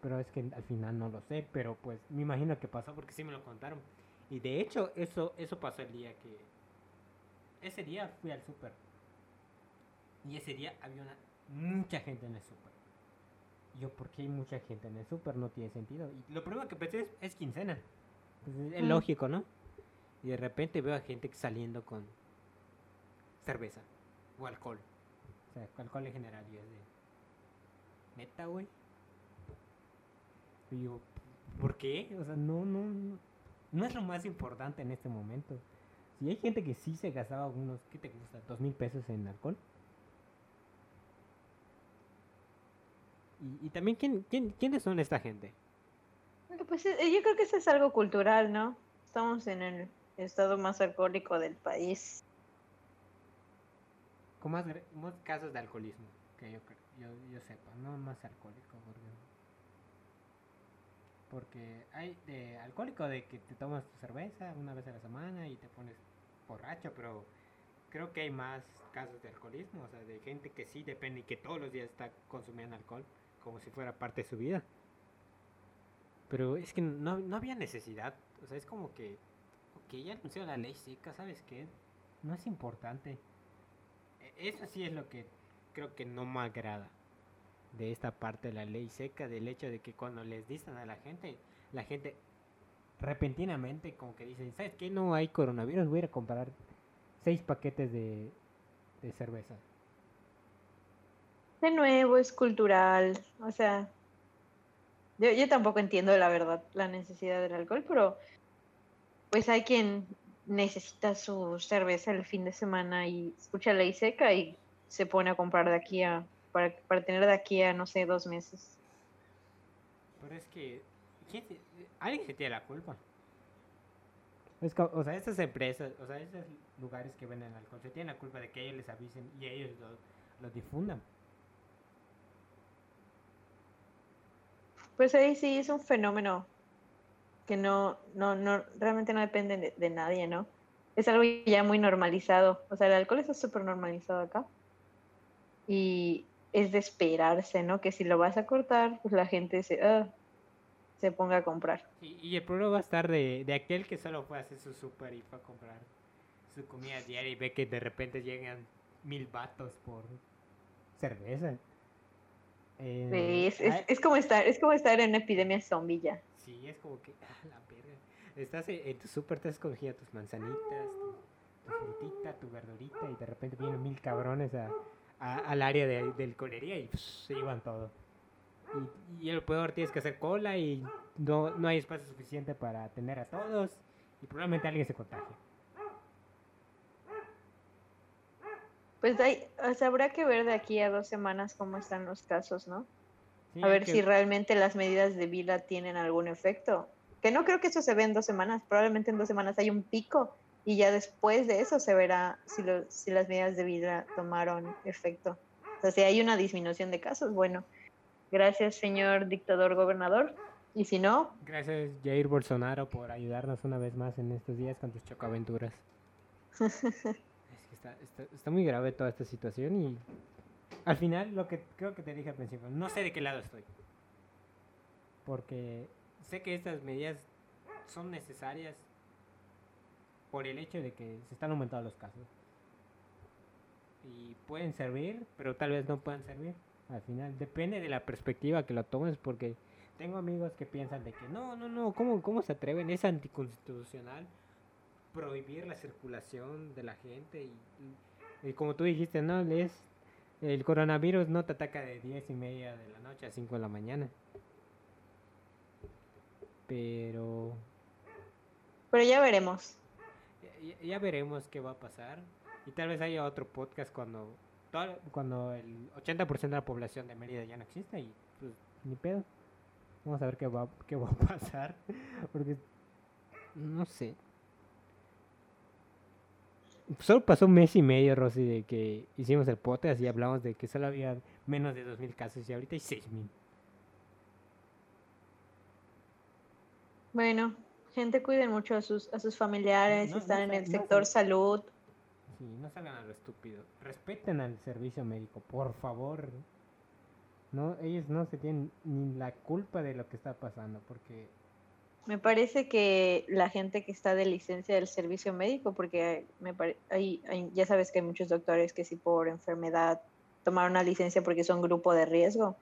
Pero es que al final no lo sé, pero pues me imagino que pasó porque sí me lo contaron. Y de hecho, eso eso pasó el día que ese día fui al súper. Y ese día había una mucha gente en el súper. Yo, ¿por qué hay mucha gente en el súper? No tiene sentido. Y lo primero que pensé es, es quincena. Pues es es Mm. lógico, ¿no? Y de repente veo a gente saliendo con cerveza o alcohol. O sea, alcohol en general. Y es de. Neta, güey. Y yo, ¿por qué? O sea, no, no, no. No es lo más importante en este momento. Si hay gente que sí se gastaba unos, ¿qué te gusta? ¿Dos mil pesos en alcohol? Y, y también, ¿quién, quién, ¿quiénes son esta gente? Pues eh, yo creo que eso es algo cultural, ¿no? Estamos en el estado más alcohólico del país. Con más, más casos de alcoholismo que yo, yo, yo sepa, no más alcohólico. Porque, porque hay de alcohólico de que te tomas tu cerveza una vez a la semana y te pones borracho, pero creo que hay más casos de alcoholismo, o sea, de gente que sí depende y que todos los días está consumiendo alcohol como si fuera parte de su vida. Pero es que no, no había necesidad, o sea, es como que, ok, ya anunció la ley seca, ¿sabes qué? No es importante. E- Eso sí es lo que creo que no me agrada de esta parte de la ley seca, del hecho de que cuando les dicen a la gente, la gente repentinamente como que dicen, ¿sabes qué? No hay coronavirus, voy a ir a comprar seis paquetes de, de cerveza. De nuevo, es cultural. O sea, yo, yo tampoco entiendo la verdad la necesidad del alcohol, pero pues hay quien necesita su cerveza el fin de semana y escucha ley seca y se pone a comprar de aquí a, para, para tener de aquí a, no sé, dos meses. Pero es que, ¿quién se- alguien se tiene la culpa. Es co- o sea, estas empresas, o sea, esos lugares que venden alcohol, se tienen la culpa de que ellos les avisen y ellos lo, lo difundan. Pues ahí sí es un fenómeno que no, no, no, realmente no depende de, de nadie, ¿no? Es algo ya muy normalizado. O sea, el alcohol está súper normalizado acá. Y es de esperarse, ¿no? Que si lo vas a cortar, pues la gente se, ah, se ponga a comprar. Y, y el problema va a estar de, de aquel que solo fue a hacer su súper y fue a comprar su comida diaria y ve que de repente llegan mil vatos por cerveza. Eh, Sí, es, es, ah, es como estar, es como estar en una epidemia zombie ya. Sí, es como que, ah, la verga. Estás en, en tu súper, estás escogiendo tus manzanitas, tu, tu frutita, tu verdurita, y de repente vienen mil cabrones a, al área de, de alcoholería y pss, se llevan todo. Y, y el peor, tienes que hacer cola y no, no hay espacio suficiente para atender a todos, y probablemente alguien se contagie. Pues hay, o sea, habrá que ver de aquí a dos semanas cómo están los casos, ¿no? Sí, a ver que- si realmente las medidas de vida tienen algún efecto. Que no creo que eso se ve en dos semanas, probablemente en dos semanas hay un pico y ya después de eso se verá si, lo- si las medidas de vida tomaron efecto. O sea, si hay una disminución de casos, bueno, gracias señor dictador gobernador. Y si no, Gracias Jair Bolsonaro por ayudarnos una vez más en estos días con tus chocaventuras. es que está, está, está muy grave toda esta situación y al final lo que creo que te dije al principio, no sé de qué lado estoy. Porque sé que estas medidas son necesarias por el hecho de que se están aumentando los casos. Y pueden servir, pero tal vez no puedan servir. Al final depende de la perspectiva que lo tomes porque tengo amigos que piensan de que no, no, no, ¿cómo, cómo se atreven? Es anticonstitucional prohibir la circulación de la gente y, y- y como tú dijiste, no, es el coronavirus no te ataca de 10 y media de la noche a 5 de la mañana. Pero pero ya veremos. ya, veremos qué va a pasar y tal vez haya otro podcast cuando toda- cuando el 80% de la población de Mérida ya no exista y pues ni pedo. Vamos a ver qué va, qué va a pasar porque no sé. Solo pasó un mes y medio, Rosy, de que hicimos el podcast y hablamos de que solo había menos de 2.000 casos y ahorita hay 6.000. Bueno, gente, cuiden mucho a sus, a sus familiares, No, no están en el no sector sa- salud. Sí, no salgan a lo estúpido. Respeten al servicio médico, por favor. No, ellos no se tienen ni la culpa de lo que está pasando, porque Me parece que la gente que está de licencia del servicio médico, porque me pare- hay, hay- ya sabes que hay muchos doctores que si por enfermedad tomaron una licencia porque son grupo de riesgo,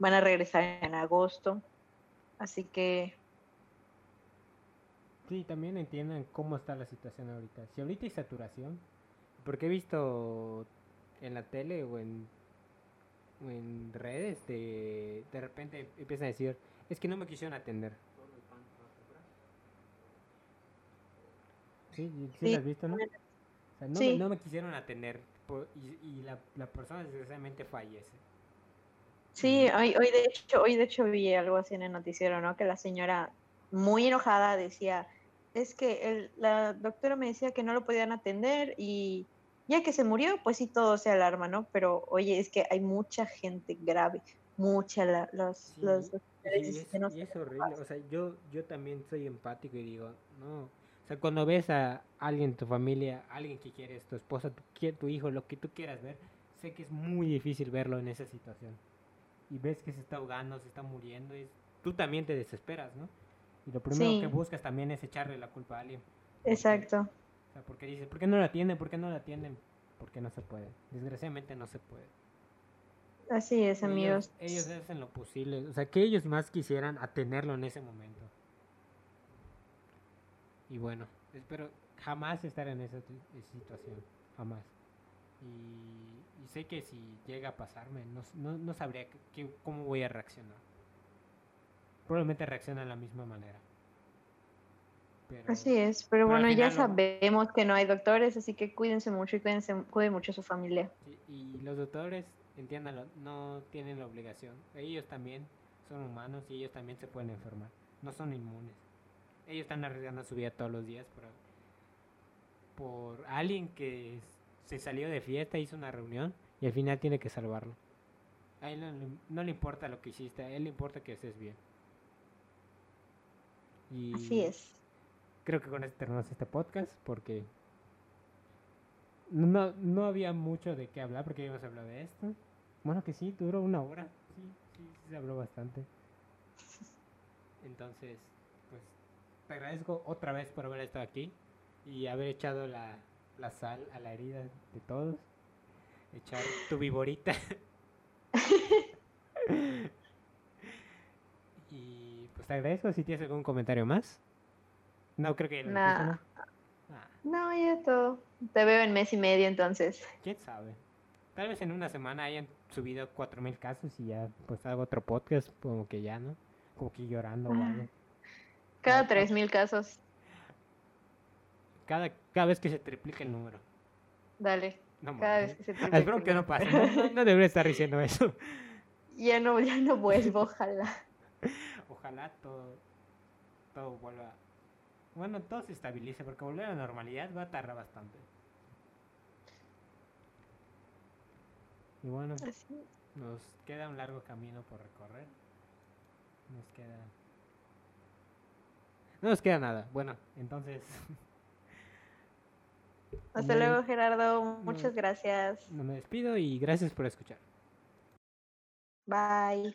van a regresar en agosto. Así que sí, también entiendan cómo está la situación ahorita. Si ahorita hay saturación, porque he visto en la tele o en, o en redes, de, de repente empiezan a decir, es que no me quisieron atender. Sí, sí, Sí, lo has visto, ¿no? O sea, no, Sí. me, no me quisieron atender y, y la, la persona desgraciadamente fallece. sí, hoy, hoy de hecho, hoy de hecho vi algo así en el noticiero, ¿no? Que la señora muy enojada decía, es que el- la doctora me decía que no lo podían atender y ya que se murió, pues sí todo se alarma, ¿no? Pero oye, es que hay mucha gente grave, mucha, la- los, Sí, los Y es, dicen, "No y sé es qué horrible, pasa". o sea, yo, yo también soy empático y digo, no, o sea, cuando ves a alguien en tu familia, alguien que quieres, tu esposa, tu, tu hijo, lo que tú quieras ver, sé que es muy difícil verlo en esa situación. Y ves que se está ahogando, se está muriendo, es, tú también te desesperas, ¿no? Y lo primero Sí. que buscas también es echarle la culpa a alguien. porque- Exacto. O sea, porque dices, ¿por qué no la atienden? ¿Por qué no la atienden? Porque no se puede. Desgraciadamente no se puede. Así es, Ellos- amigos. Ellos, hacen lo posible. O sea, que ellos más quisieran atenerlo en ese momento. Y bueno, espero jamás estar en esa eh, situación, jamás. Y, y sé que si llega a pasarme, no, no, no sabría qué- qué- cómo voy a reaccionar. Probablemente reacciona de la misma manera. Pero, Así es, pero bueno, ya no- sabemos que no hay doctores, así que cuídense mucho y cuídense, cuiden mucho a su familia. sí, y los doctores, entiéndanlo, no tienen la obligación. Ellos también son humanos y ellos también se pueden enfermar. No son inmunes. Ellos están arriesgando su vida todos los días por, por alguien que se salió de fiesta, hizo una reunión y al final tiene que salvarlo. A él no, le- no le importa lo que hiciste, a él le importa que estés bien. Y Así es. creo que con esto terminamos este podcast porque no, no había mucho de qué hablar porque íbamos a hablar de esto. Bueno, que sí, duró una hora. Sí, sí, sí se habló bastante. Entonces, te agradezco otra vez por haber estado aquí y haber echado la, la sal a la herida de todos. Echar tu viborita. y pues te agradezco si tienes algún comentario más. No creo que Nah. ¿no? Ah, No, ya es todo. Te veo en mes y medio entonces. quién sabe. Tal vez en una semana hayan subido 4000 casos y ya pues hago otro podcast como que ya, ¿no? Como que llorando o algo. Cada Ah, tres mil casos. Cada, cada vez que se triplica el número. Dale. No Cada vez que se triplique Espero que no pase. No, no- no debería estar diciendo eso. Ya no, ya no vuelvo, ojalá. Ojalá todo, todo vuelva. Bueno, todo se estabilice porque volver a la normalidad va a tardar bastante. Y bueno, Así. nos queda un largo camino por recorrer. Nos queda. No nos queda nada. Bueno, entonces. Hasta luego, Gerardo. Muchas gracias. No me despido y gracias por escuchar. Bye.